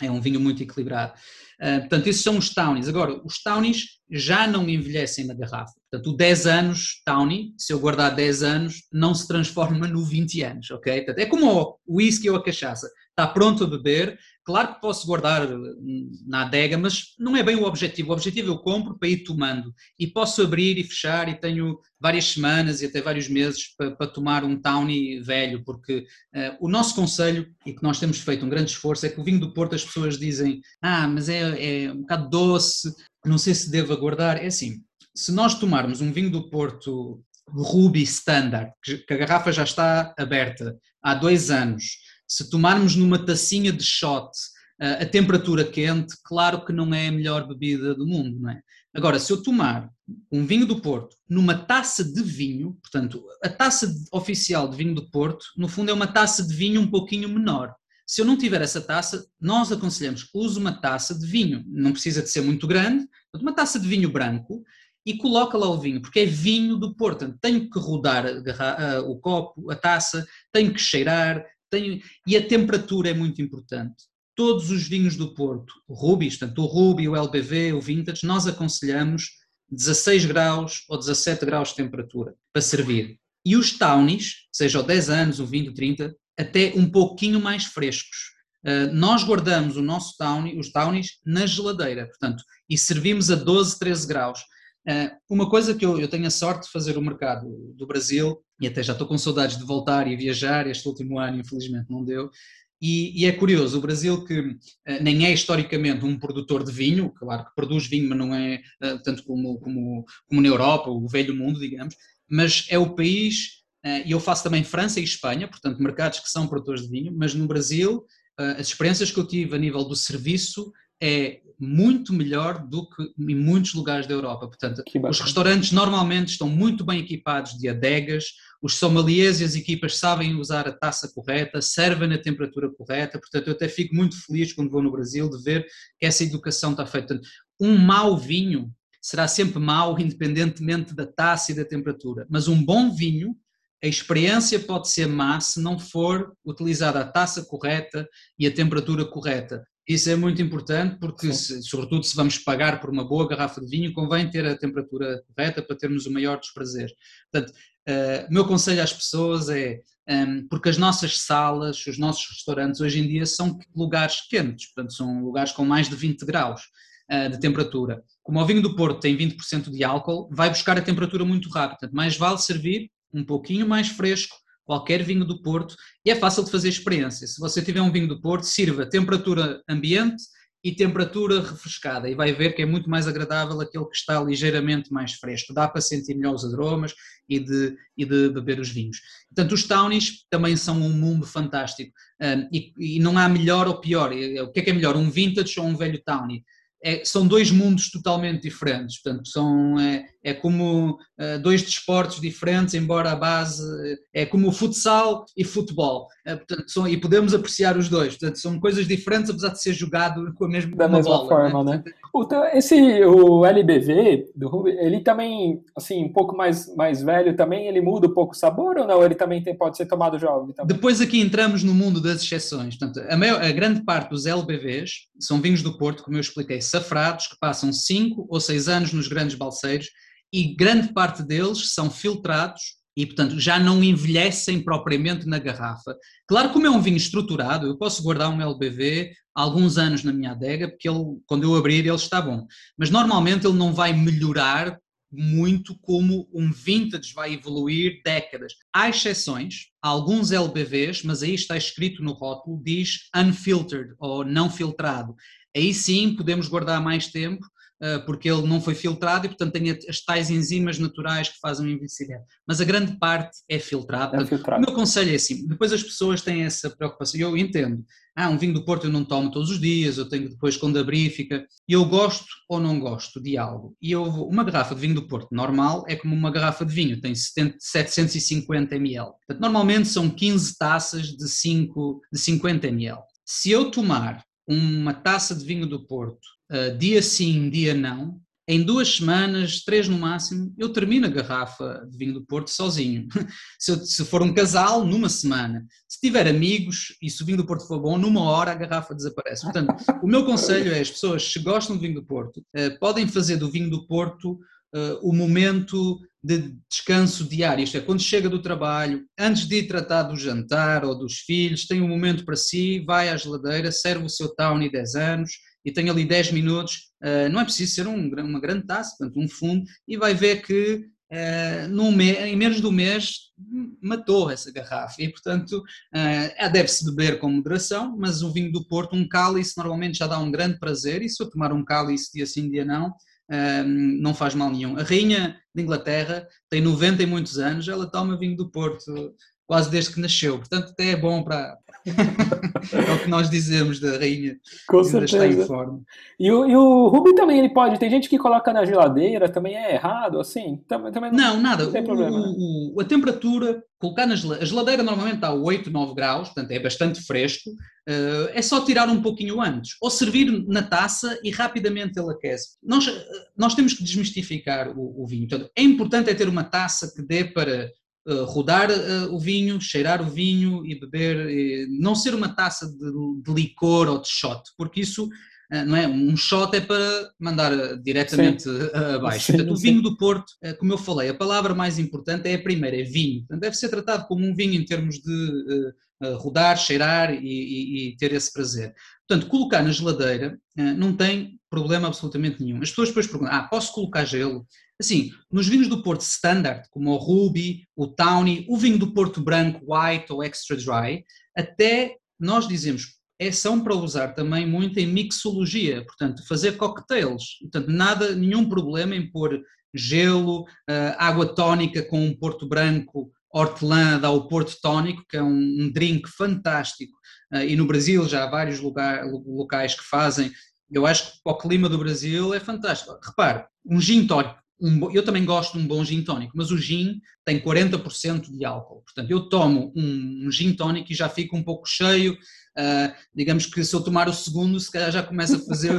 é um vinho muito equilibrado. Uh, portanto, esses são os Townies. Agora, os Townies já não envelhecem na garrafa. Portanto, o 10 anos Townie, se eu guardar 10 anos, não se transforma no 20 anos, ok? Portanto, é como o whisky ou a cachaça. Está pronto a beber, Claro que posso guardar hum, na adega, mas não é bem o objetivo. O objetivo eu compro para ir tomando e posso abrir e fechar e tenho várias semanas e até vários meses para, para tomar um Townie velho, porque uh, o nosso conselho, e que nós temos feito um grande esforço, é que o vinho do Porto as pessoas dizem ah, mas é, é um bocado doce, não sei se devo aguardar. É assim, se nós tomarmos um vinho do Porto Ruby Standard, que a garrafa já está aberta há dois anos, se tomarmos numa tacinha de shot uh, a temperatura quente, claro que não é a melhor bebida do mundo, não é? Agora, se eu tomar um vinho do Porto numa taça de vinho, portanto, a taça oficial de vinho do Porto, no fundo é uma taça de vinho um pouquinho menor. Se eu não tiver essa taça, nós aconselhamos use uma taça de vinho, não precisa de ser muito grande, uma taça de vinho branco e coloca lá o vinho, porque é vinho do Porto. Tenho que rodar o copo, a taça, tenho que cheirar, tem, e a temperatura é muito importante. Todos os vinhos do Porto, Rubis, tanto o Ruby, o LBV, o Vintage, nós aconselhamos 16 graus ou 17 graus de temperatura para servir. E os Townies, seja o 10 anos, o 20, o 30, até um pouquinho mais frescos. Uh, nós guardamos o nosso Townie, os Townies na geladeira, portanto, e servimos a 12, 13 graus. Uh, uma coisa que eu, eu tenho a sorte de fazer o mercado do Brasil, e até já estou com saudades de voltar e viajar, este último ano infelizmente não deu, e, e é curioso, o Brasil que uh, nem é historicamente um produtor de vinho, claro que produz vinho, mas não é tanto como, como, como na Europa, o velho mundo, digamos, mas é o país, e eu faço também França e Espanha, portanto mercados que são produtores de vinho, mas no Brasil as experiências que eu tive a nível do serviço é muito melhor do que em muitos lugares da Europa. Portanto, os restaurantes normalmente estão muito bem equipados de adegas, os sommeliers e as equipas sabem usar a taça correta, servem na temperatura correta, portanto eu até fico muito feliz quando vou no Brasil de ver que essa educação está feita. Um mau vinho será sempre mau (laughs) independentemente da taça e da temperatura, mas um bom vinho a experiência pode ser má se não for utilizada a taça correta e a temperatura correta. Isso é muito importante porque, se, sobretudo, se vamos pagar por uma boa garrafa de vinho, convém ter a temperatura correta para termos o maior dos prazeres. Portanto, Uh, o meu conselho às pessoas é, um, porque as nossas salas, os nossos restaurantes hoje em dia são lugares quentes, portanto são lugares com mais de 20 graus uh, de temperatura. Como o vinho do Porto tem 20% de álcool, vai buscar a temperatura muito rápido, portanto mais vale servir um pouquinho mais fresco qualquer vinho do Porto e é fácil de fazer experiência. Se você tiver um vinho do Porto, sirva temperatura ambiente e temperatura refrescada e vai ver que é muito mais agradável aquele que está ligeiramente mais fresco. Dá para sentir melhor os aromas e de, e de beber os vinhos. Portanto, os townies também são um mundo fantástico um, e, e, não há melhor ou pior. O que é que é melhor, um vintage ou um velho townie? É, são dois mundos totalmente diferentes, portanto, são, é, é como uh, dois desportos diferentes, embora a base é como futsal e futebol, é, portanto, são, e podemos apreciar os dois, portanto, são coisas diferentes, apesar de ser jogado com a mesma, da mesma bola, forma, né? né? Esse, o LBV, do ele também, assim, um pouco mais, mais velho também, ele muda um pouco o sabor ou não? Ele também tem, pode ser tomado jovem também? Depois aqui entramos no mundo das exceções, portanto, a, maior, a grande parte dos LBVs são vinhos do Porto, como eu expliquei, safrados, que passam 5 ou 6 anos nos grandes balseiros e grande parte deles são filtrados e, portanto, já não envelhecem propriamente na garrafa. Claro, como é um vinho estruturado, eu posso guardar um LBV alguns anos na minha adega, porque ele, quando eu abrir ele está bom. Mas normalmente ele não vai melhorar muito como um vintage vai evoluir décadas. Há exceções, há alguns LBVs, mas aí está escrito no rótulo, diz unfiltered ou não filtrado. Aí sim podemos guardar mais tempo, eh, porque ele não foi filtrado e, portanto, tem as tais enzimas naturais que fazem o envelhecimento. Mas a grande parte é filtrado. É filtrado. O meu conselho é assim: depois as pessoas têm essa preocupação, eu entendo. Ah, um vinho do Porto eu não tomo todos os dias, eu tenho depois quando abrir fica. Eu gosto ou não gosto de algo. E eu vou, uma garrafa de vinho do Porto normal é como uma garrafa de vinho, tem 70, 750 ml. Portanto, normalmente são 15 taças de, 5, de 50 ml. Se eu tomar uma taça de vinho do Porto, uh, dia sim, dia não, em duas semanas, três no máximo, eu termino a garrafa de vinho do Porto sozinho. (laughs) se, eu, se, for um casal, numa semana. Se tiver amigos e se o vinho do Porto for bom, numa hora a garrafa desaparece. Portanto, o meu conselho é: as pessoas, se gostam do vinho do Porto, uh, podem fazer do vinho do Porto uh, o momento de descanso diário, isto é, quando chega do trabalho, antes de ir tratar do jantar ou dos filhos, tem um momento para si, vai à geladeira, serve o seu Townie 10 anos e tem ali 10 minutos, uh, não é preciso ser um, uma grande taça, portanto um fundo, e vai ver que uh, num mês, em menos um mês matou essa garrafa. E portanto uh, deve-se beber com moderação, mas o vinho do Porto, um cálice normalmente já dá um grande prazer e se eu tomar um cálice dia sim, dia não, não faz mal nenhum. A rainha de Inglaterra tem 90 e muitos anos, ela toma vinho do Porto quase desde que nasceu, portanto até é bom para, (laughs) é o que nós dizemos da rainha. Com certeza. Está em forma. E o, e o Ruby também ele pode. Tem gente que coloca na geladeira, também é errado, assim? Também, também não, não, nada. Não tem o, problema. Né? O, a temperatura, colocar na geladeira. A geladeira normalmente está a 8, 9 graus, portanto é bastante fresco. Uh, é só tirar um pouquinho antes. Ou servir na taça e rapidamente ele aquece. Nós, nós temos que desmistificar o, o vinho. Portanto, é importante é ter uma taça que dê para uh, rodar uh, o vinho, cheirar o vinho e beber, e não ser uma taça de, de, licor ou de shot, porque isso uh, não é um shot é para mandar diretamente sim. abaixo. Sim, Portanto, o vinho do Porto, como eu falei, a palavra mais importante é a primeira, é vinho. Portanto, deve ser tratado como um vinho em termos de rodar, cheirar e, e, e, ter esse prazer. Portanto, colocar na geladeira não tem problema absolutamente nenhum. As pessoas depois perguntam: ah, posso colocar gelo? Assim, nos vinhos do Porto Standard, como o Ruby, o Tawny, o vinho do Porto Branco, White ou Extra Dry, até nós dizemos é, são para usar também muito em mixologia, portanto, fazer cocktails. Portanto, nada, nenhum problema em pôr gelo, uh, água tónica com um Porto Branco, hortelã, dá o Porto Tónico, que é um, drink fantástico. Uh, e no Brasil já há vários lugar, locais que fazem. Eu acho que para o clima do Brasil é fantástico. Repare, um gin tónico um, eu também gosto de um bom gin tónico, mas o gin tem 40% de álcool. Portanto, eu tomo um, um gin tónico e já fico um pouco cheio. Uh, digamos que se eu tomar o segundo, se calhar já começa a fazer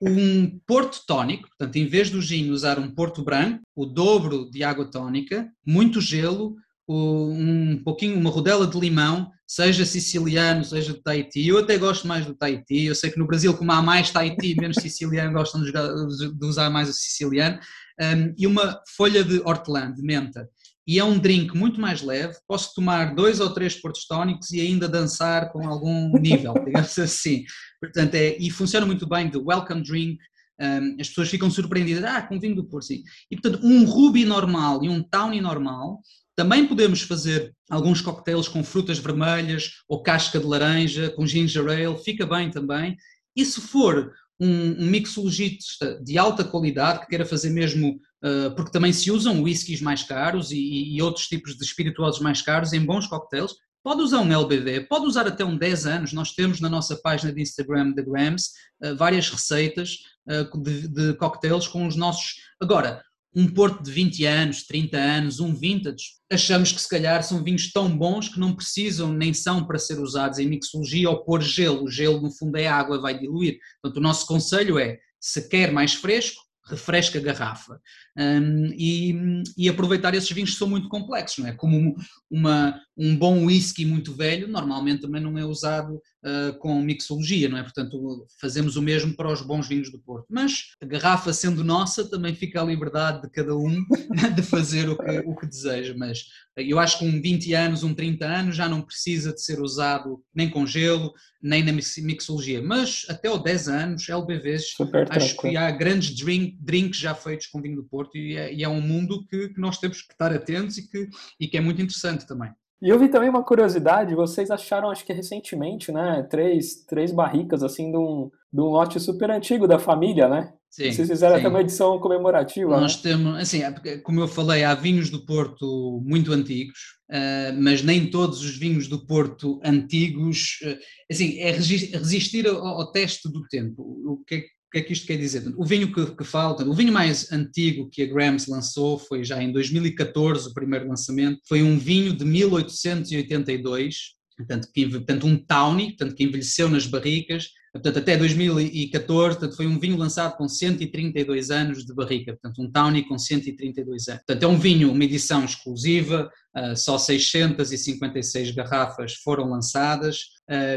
um porto tónico. Portanto, em vez do gin usar um porto branco, o dobro de água tónica, muito gelo, um pouquinho, uma rodela de limão, seja siciliano, seja de Tahiti. Eu até gosto mais do Tahiti. Eu sei que no Brasil, como há mais Tahiti, (laughs) menos siciliano, gostam de usar mais o siciliano um, e uma folha de hortelã, de menta. e é um drink muito mais leve. Posso tomar dois ou três portos tónicos e ainda dançar com algum nível, (laughs) digamos assim. Portanto, é, e funciona muito bem de welcome drink. Um, as pessoas ficam surpreendidas, ah, com vinho do Porto, sim. E portanto, um ruby normal e um tawny normal também podemos fazer alguns coquetéis com frutas vermelhas ou casca de laranja, com ginger ale, fica bem também. E se for um, mixologista de alta qualidade, que queira fazer mesmo, uh, porque também se usam whiskies mais caros e, outros tipos de espirituosos mais caros em bons coquetéis, pode usar um LBV, pode usar até um 10 anos. Nós temos na nossa página de Instagram da Grams uh, várias receitas uh, de, de coquetéis com os nossos. Agora, um Porto de 20 anos, 30 anos, um vintage, achamos que se calhar são vinhos tão bons que não precisam nem são para ser usados em mixologia ou pôr gelo. O gelo, no fundo, é água, vai diluir. Portanto, o nosso conselho é, se quer mais fresco, refresca a garrafa. Um, e, e, aproveitar esses vinhos que são muito complexos, não é? Como uma, um bom whisky muito velho, normalmente também não é usado uh, com mixologia, não é? Portanto, fazemos o mesmo para os bons vinhos do Porto. Mas a garrafa sendo nossa, também fica a liberdade de cada um (laughs) de fazer o que, o que deseja. Mas eu acho que um 20 anos, um 30 anos já não precisa de ser usado nem com gelo, nem na mixologia. Mas até os 10 anos, LBVs, Super acho tranquilo. que há grandes drink, drinks já feitos com vinho do Porto e é, e é um mundo que, que, nós temos que estar atentos e que, e que é muito interessante também. E eu vi também uma curiosidade, vocês acharam, acho que recentemente, né, três, três barricas, assim, de um, de um lote super antigo da família, né? Sim, Vocês fizeram sim. até uma edição comemorativa. Nós né? temos, assim, é como eu falei, há vinhos do Porto muito antigos, uh, mas nem todos os vinhos do Porto antigos, uh, assim, é resistir ao, ao, teste do tempo. O que é o que é que isto quer dizer? O vinho que, que falta, o vinho mais antigo que a Grams lançou foi já em 2014, o primeiro lançamento, foi um vinho de 1882, portanto, que, portanto um Tawny, portanto, que envelheceu nas barricas, portanto, até 2014, portanto, foi um vinho lançado com 132 anos de barrica, portanto, um Tawny com 132 anos. Portanto, é um vinho, uma edição exclusiva, uh, só 656 garrafas foram lançadas,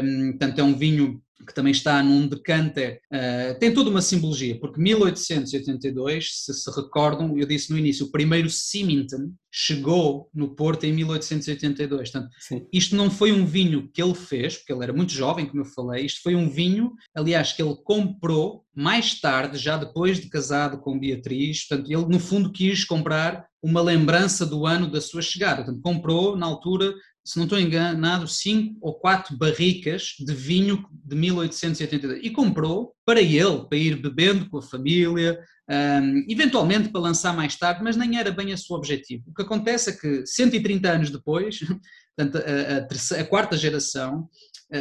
um, portanto, é um vinho que também está num decanter, uh, tem toda uma simbologia, porque 1882, se se recordam, eu disse no início, o primeiro Symington chegou no Porto em 1882. Portanto, Sim. isto não foi um vinho que ele fez, porque ele era muito jovem, como eu falei, isto foi um vinho, aliás, que ele comprou mais tarde, já depois de casado com Beatriz, portanto, ele no fundo quis comprar uma lembrança do ano da sua chegada, portanto, comprou na altura se não estou enganado, cinco ou quatro barricas de vinho de 1882 e comprou para ele, para ir bebendo com a família, um, eventualmente para lançar mais tarde, mas nem era bem esse o objetivo. O que acontece é que 130 anos depois, (laughs) portanto, a, a, terceira, a quarta geração,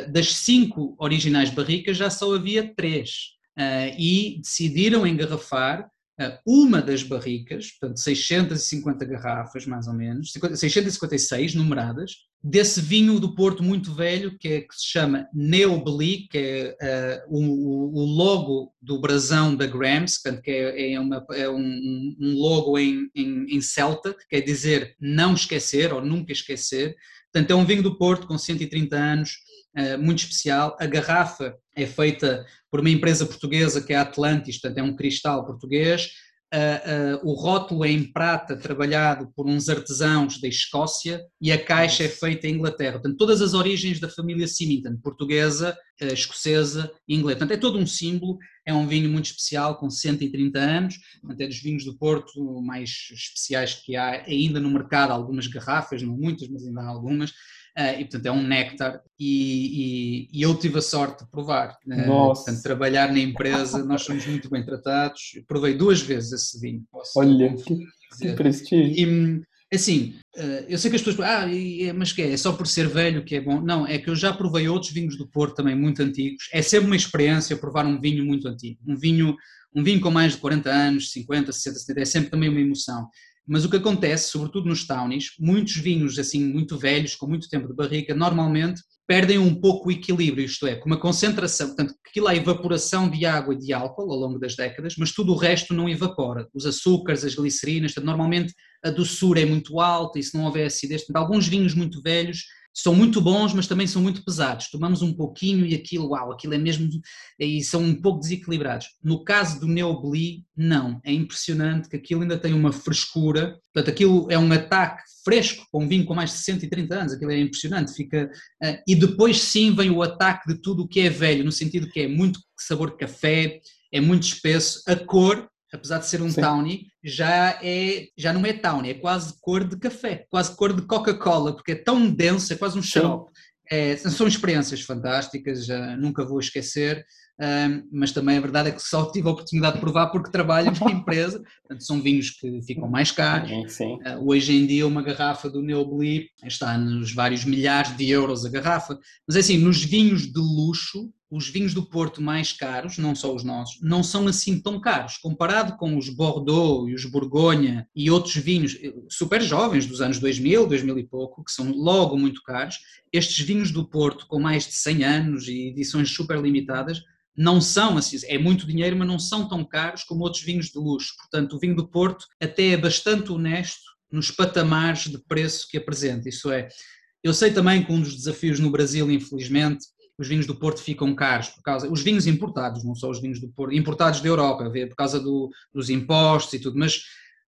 das cinco originais barricas já só havia três uh, e decidiram engarrafar uma das barricas, portanto 650 garrafas mais ou menos, 656 numeradas, desse vinho do Porto muito velho que, é, que se chama Neobli, que é uh, o, o, logo do brasão da Grams, portanto, que é, é, uma, é um, um, logo em, em, em, celta, que quer dizer não esquecer ou nunca esquecer. Portanto, é um vinho do Porto com 130 anos, muito especial. A garrafa é feita por uma empresa portuguesa que é a Atlantis, portanto, é um cristal português Uh, uh, o rótulo é em prata, trabalhado por uns artesãos da Escócia, e a caixa é feita em Inglaterra. Portanto, todas as origens da família Symington, portuguesa, escocesa e inglesa. Portanto, é todo um símbolo, é um vinho muito especial, com 130 anos, portanto, é dos vinhos do Porto mais especiais que há ainda no mercado, algumas garrafas, não muitas, mas ainda há algumas, e portanto é um néctar e, e, e, eu tive a sorte de provar. Uh, portanto, trabalhar na empresa, (laughs) nós somos muito bem tratados. provei duas vezes esse vinho. Olha, que, que prestígio. E, assim, uh, eu sei que as pessoas ah, mas que é? É só por ser velho que é bom? Não, é que eu já provei outros vinhos do Porto também muito antigos. É sempre uma experiência provar um vinho muito antigo. Um vinho, um vinho com mais de 40 anos, 50, 60, 70, é sempre também uma emoção. Mas o que acontece, sobretudo nos townies, muitos vinhos assim muito velhos, com muito tempo de barrica, normalmente perdem um pouco o equilíbrio, isto é, com uma concentração, portanto, aquilo há evaporação de água e de álcool ao longo das décadas, mas tudo o resto não evapora. Os açúcares, as glicerinas, portanto, normalmente a doçura é muito alta e se não houver acidez, portanto, alguns vinhos muito velhos são muito bons, mas também são muito pesados. Tomamos um pouquinho e aquilo, uau, aquilo é mesmo. E são um pouco desequilibrados. No caso do Neobli, não. É impressionante que aquilo ainda tem uma frescura. Portanto, aquilo é um ataque fresco com um vinho com mais de 130 anos. Aquilo é impressionante. Fica, uh, e depois sim vem o ataque de tudo o que é velho, no sentido que é muito sabor de café, é muito espesso. A cor apesar de ser um Sim. Tawny, já, é, já não é Tawny, é quase cor de café, quase cor de Coca-Cola, porque é tão denso, é quase um xarope. É, são experiências fantásticas, nunca vou esquecer, um, mas também a verdade é que só tive a oportunidade de provar porque trabalho numa (laughs) empresa, portanto são vinhos que ficam mais caros. Sim, sim. Uh, hoje em dia uma garrafa do Neobli está nos vários milhares de euros a garrafa, mas é assim, nos vinhos de luxo, os vinhos do Porto mais caros, não só os nossos, não são assim tão caros. Comparado com os Bordeaux e os Borgonha e outros vinhos eh, super jovens dos anos 2000, 2000 e pouco, que são logo muito caros, estes vinhos do Porto com mais de 100 anos e edições super limitadas não são assim, é muito dinheiro, mas não são tão caros como outros vinhos de luxo. Portanto, o vinho do Porto até é bastante honesto nos patamares de preço que apresenta. Isso é, eu sei também que um dos desafios no Brasil, infelizmente, os vinhos do Porto ficam caros por causa os vinhos importados, não só os vinhos do Porto, importados da Europa, por causa do, dos impostos e tudo, mas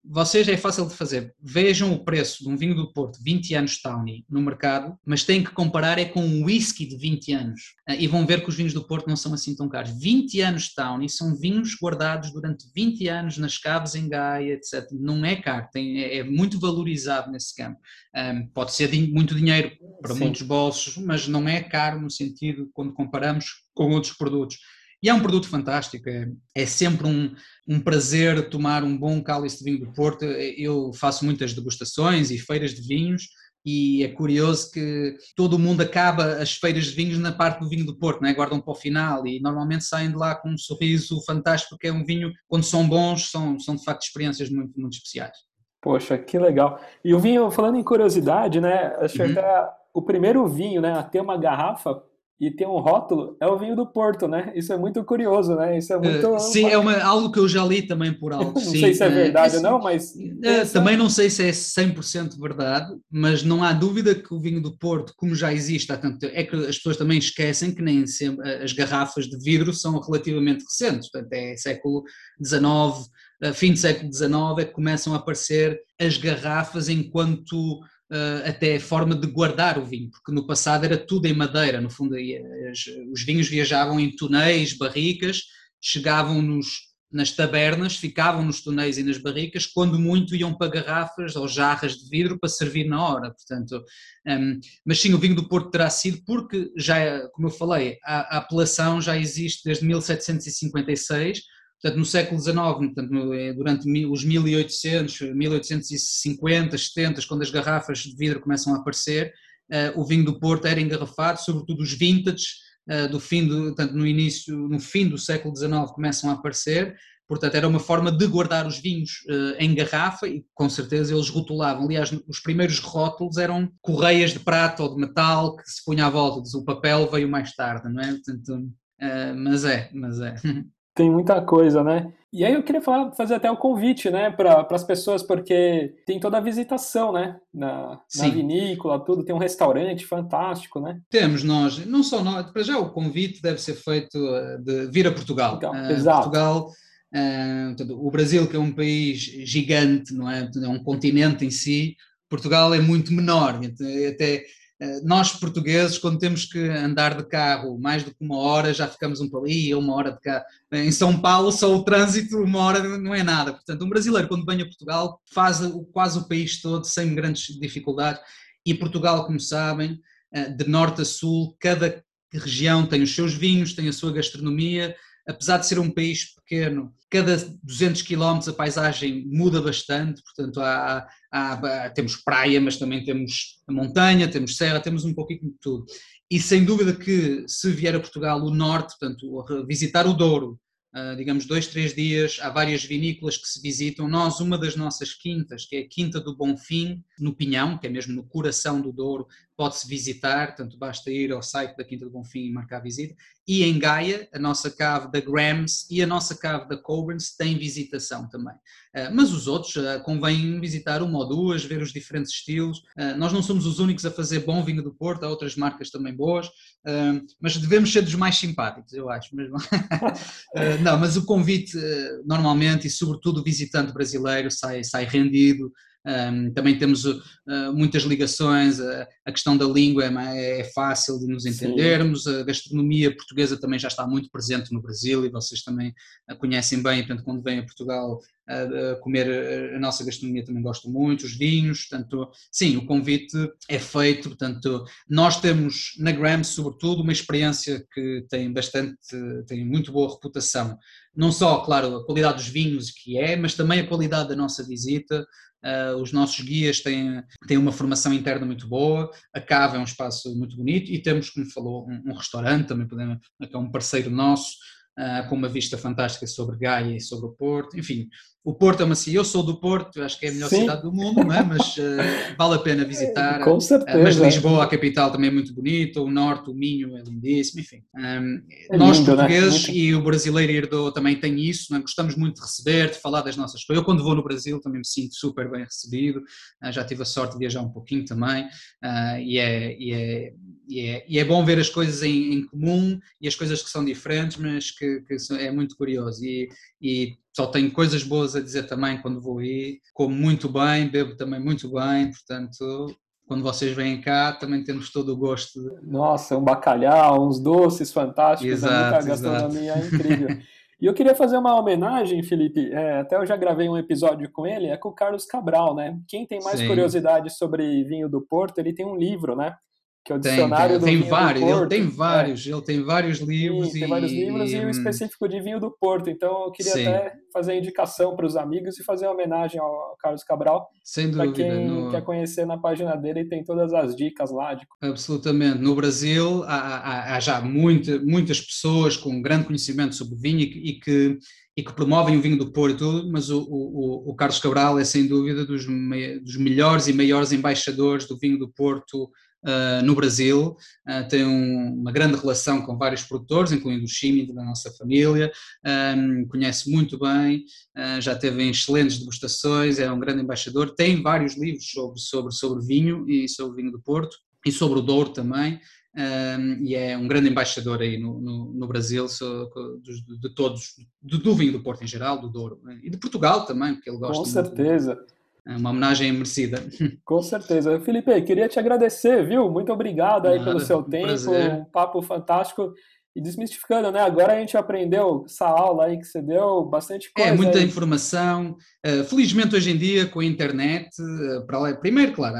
vocês é fácil de fazer. Vejam o preço de um vinho do Porto, 20 anos Tawny, no mercado, mas têm que comparar é com um whisky de 20 anos. Ah, e vão ver que os vinhos do Porto não são assim tão caros. 20 anos Tawny são vinhos guardados durante 20 anos nas caves em Gaia, etc. Não é caro, tem, é, é muito valorizado nesse campo. Um, pode ser muito dinheiro para Sim. muitos bolsos, mas não é caro no sentido quando comparamos com outros produtos. E é um produto fantástico, é, é sempre um, um, prazer tomar um bom cálice de vinho do Porto. Eu faço muitas degustações e feiras de vinhos e é curioso que todo o mundo acaba as feiras de vinhos na parte do vinho do Porto, não é? guardam para o final e normalmente saem de lá com um sorriso fantástico, porque é um vinho, quando são bons, são, são de facto experiências muito, muito especiais. Poxa, que legal. E o vinho, falando em curiosidade, né? Acho uhum. até o primeiro vinho né, a ter uma garrafa e tem um rótulo, é o vinho do Porto, né? Isso é muito curioso, né? Isso é muito. Uh, sim, é uma, algo que eu já li também por (laughs) algo. não sim. sei se é verdade uh, ou não, mas. Uh, também não sei se é 100% verdade, mas não há dúvida que o vinho do Porto, como já existe há tanto tempo, é que as pessoas também esquecem que nem sempre as garrafas de vidro são relativamente recentes, portanto é século XIX, fim do século XIX é que começam a aparecer as garrafas enquanto uh, até forma de guardar o vinho, porque no passado era tudo em madeira, no fundo as, os vinhos viajavam em túneis, barricas, chegavam nos, nas tabernas, ficavam nos túneis e nas barricas, quando muito iam para garrafas ou jarras de vidro para servir na hora, portanto, um, mas sim, o vinho do Porto terá sido porque já, como eu falei, a, a apelação já existe desde 1756, Portanto, no século XIX, portanto, é durante os 1800, 1850, 70, quando as garrafas de vidro começam a aparecer, uh, o vinho do Porto era engarrafado, sobretudo os vintage, uh, do fim do, portanto, no início, no fim do século XIX começam a aparecer, portanto era uma forma de guardar os vinhos em garrafa e com certeza eles rotulavam, aliás os primeiros rótulos eram correias de prata ou de metal que se punha à volta, o papel veio mais tarde, não é? Portanto, mas é, mas é. (laughs) Tem muita coisa, né? E aí eu queria falar, fazer até o convite, né, para as pessoas, porque tem toda a visitação, né, na, na, vinícola, tudo, tem um restaurante fantástico, né? Temos nós, não só nós, para já o convite deve ser feito eh, de vir a Portugal. Então, uh, exato. Portugal, uh, o Brasil que é um país gigante, não é? É um continente em si, Portugal é muito menor, até nós portugueses, quando temos que andar de carro mais do que uma hora, já ficamos um pouco ali, uma hora de carro. Em São Paulo, só o trânsito, uma hora não é nada. Portanto, um brasileiro, quando vem a Portugal, faz quase o país todo sem grandes dificuldades. E Portugal, como sabem, eh, de norte a sul, cada região tem os seus vinhos, tem a sua gastronomia. Apesar de ser um país pequeno, cada 200 km a paisagem muda bastante, portanto há, há, temos praia, mas também temos montanha, temos serra, temos um pouquinho de tudo. E sem dúvida que se vier a Portugal o norte, portanto visitar o Douro, Uh, digamos, dois, três dias, há várias vinícolas que se visitam. Nós, uma das nossas quintas, que é a Quinta do Bonfim, no Pinhão, que é mesmo no coração do Douro, pode-se visitar, tanto basta ir ao site da Quinta do Bonfim e marcar a visita. E em Gaia, a nossa cave da Grams e a nossa cave da Coburns têm visitação também. Uh, mas os outros, uh, convém visitar uma ou duas, ver os diferentes estilos. Uh, nós não somos os únicos a fazer bom vinho do Porto, há outras marcas também boas, mas devemos ser dos mais simpáticos, eu acho. Mesmo. (laughs) não, mas o convite, normalmente, e sobretudo o visitante brasileiro, sai, sai rendido. Um, também temos uh, muitas ligações, uh, a questão da língua é, é fácil de nos entendermos, Sim. a gastronomia portuguesa também já está muito presente no Brasil e vocês também a conhecem bem, portanto, quando vêm a Portugal a comer a nossa gastronomia também gostam muito, os vinhos, portanto, sim, o convite é feito, portanto, nós temos na Grams, sobretudo, uma experiência que tem bastante, tem muito boa reputação, não só, claro, a qualidade dos vinhos que é, mas também a qualidade da nossa visita, Uh, os nossos guias têm, têm uma formação interna muito boa, a cava é um espaço muito bonito e temos, como falou, um, um restaurante também, podemos, que é um parceiro nosso, uh, com uma vista fantástica sobre Gaia e sobre o Porto, enfim, o Porto é uma cidade, eu sou do Porto, acho que é a melhor Sim. cidade do mundo, não é? mas uh, vale a pena visitar. Com certeza. Uh, mas Lisboa, a capital, também é muito bonita, o Norte, o Minho é lindíssimo, enfim. Um, é nós lindo, né? portugueses né? e o brasileiro herdou também tem isso, é? gostamos muito de receber, de falar das nossas coisas. Eu quando vou no Brasil também me sinto super bem recebido, uh, já tive a sorte de viajar um pouquinho também, e é, e, é, e, é, e é bom ver as coisas em, em, comum e as coisas que são diferentes, mas que, que é muito curioso. E, e só tenho coisas boas a dizer também quando vou ir, como muito bem, bebo também muito bem, portanto, quando vocês vêm cá também temos todo o gosto. De... Nossa, um bacalhau, uns doces fantásticos, exato, muita gastronomia exato. incrível. E eu queria fazer uma homenagem, Felipe, é, até eu já gravei um episódio com ele, é com o Carlos Cabral, né? Quem tem mais Sim. curiosidade sobre vinho do Porto, ele tem um livro, né? Que é o dicionário tem, tem, do tem vários, Ele tem vários, é. ele tem vários livros. Sim, e, tem vários livros e, e um específico de vinho do Porto. Então eu queria sim. até fazer a indicação para os amigos e fazer uma homenagem ao Carlos Cabral. Sem dúvida. Para quem no... quer conhecer na página dele, e tem todas as dicas lá. De... Absolutamente. No Brasil há, há, há já muita, muitas pessoas com grande conhecimento sobre vinho e, que e que promovem o vinho do Porto mas o, o, o Carlos Cabral é sem dúvida dos, me, dos melhores e maiores embaixadores do vinho do Porto uh, no Brasil, uh, tem um, uma grande relação com vários produtores, incluindo o Chimit da nossa família, um, conhece muito bem, uh, já teve excelentes degustações, é um grande embaixador, tem vários livros sobre, sobre, sobre vinho e sobre o vinho do Porto e sobre o Douro também, um, e é um grande embaixador aí no, no, no Brasil so, de, de, todos, do, do, vinho do Porto em geral, do Douro, e de Portugal também, porque ele gosta Com certeza. Muito. É uma homenagem merecida. (laughs) Com certeza. Felipe, queria te agradecer, viu? Muito obrigado aí Nada, pelo seu tempo, prazer. um papo fantástico. E desmistificando, né? Agora a gente aprendeu essa aula aí que você deu, bastante é, coisa. É, muita aí. informação. Uh, felizmente hoje em dia, com a internet, uh, para lá, primeiro, claro,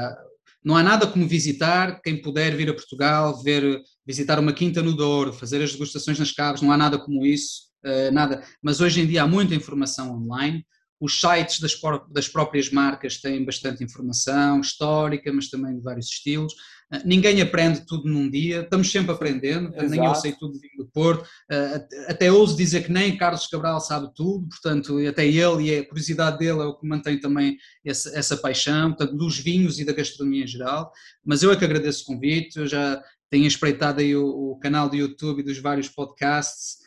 não há nada como visitar, quem puder vir a Portugal, ver, visitar uma quinta no Douro, fazer as degustações nas caves, não há nada como isso, uh, nada. Mas hoje em dia há muita informação online. Os sites das, das próprias marcas têm bastante informação histórica, mas também de vários estilos. Ah, ninguém aprende tudo num dia, estamos sempre aprendendo, Exato. nem eu sei tudo do Porto, ah, até ouso dizer que nem Carlos Cabral sabe tudo, portanto, até ele e a curiosidade dele é o que mantém também essa, essa paixão, portanto, dos vinhos e da gastronomia em geral, mas eu é que agradeço o convite, eu já tenho espreitado aí o, o canal do YouTube e dos vários podcasts,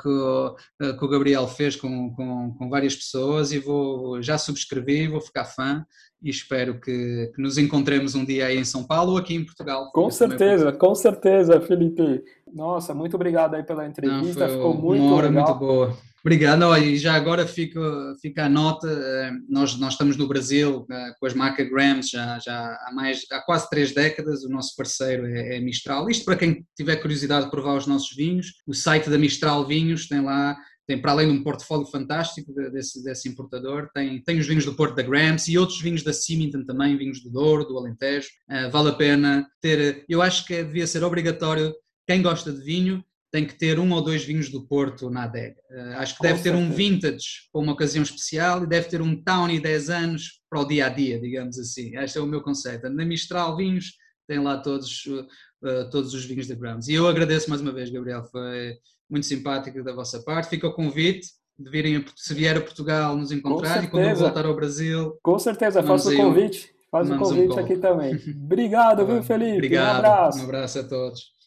que, o, uh, que, o, Gabriel fez com, com, com, várias pessoas e vou já subscrevi, vou ficar fã e espero que, que, nos encontremos um dia aí em São Paulo ou aqui em Portugal. Com certeza, com certeza, Felipe. Nossa, muito obrigado aí pela entrevista, Não, ficou muito uma hora legal. muito boa. Obrigado, oh, e já agora fica, fica a nota, eh, nós, nós estamos no Brasil eh, com as marcas Grams já, já há, mais, há quase três décadas, o nosso parceiro é, é Mistral, isto para quem tiver curiosidade de provar os nossos vinhos, o site da Mistral Vinhos tem lá tem para além de um portfólio fantástico desse, desse importador, tem, tem os vinhos do Porto da Grams e outros vinhos da Symington também, vinhos do Douro, do Alentejo. Uh, vale a pena ter, eu acho que devia ser obrigatório, quem gosta de vinho, tem que ter um ou dois vinhos do Porto na adega. Uh, acho que Com deve certeza. ter um vintage para uma ocasião especial e deve ter um Towny 10 anos para o dia a dia, digamos assim. Este é o meu conceito. Na Mistral Vinhos tem lá todos, uh, todos os vinhos da Grams. E eu agradeço mais uma vez, Gabriel, foi muito simpático da vossa parte. Fica o convite de virem, se vier a Portugal, nos encontrar e quando eu voltar ao Brasil. Com certeza, faço o convite. Faz o um convite copo. aqui também. (laughs) Obrigado, Tá viu, bem. Felipe? Obrigado. Um abraço. Um abraço a todos.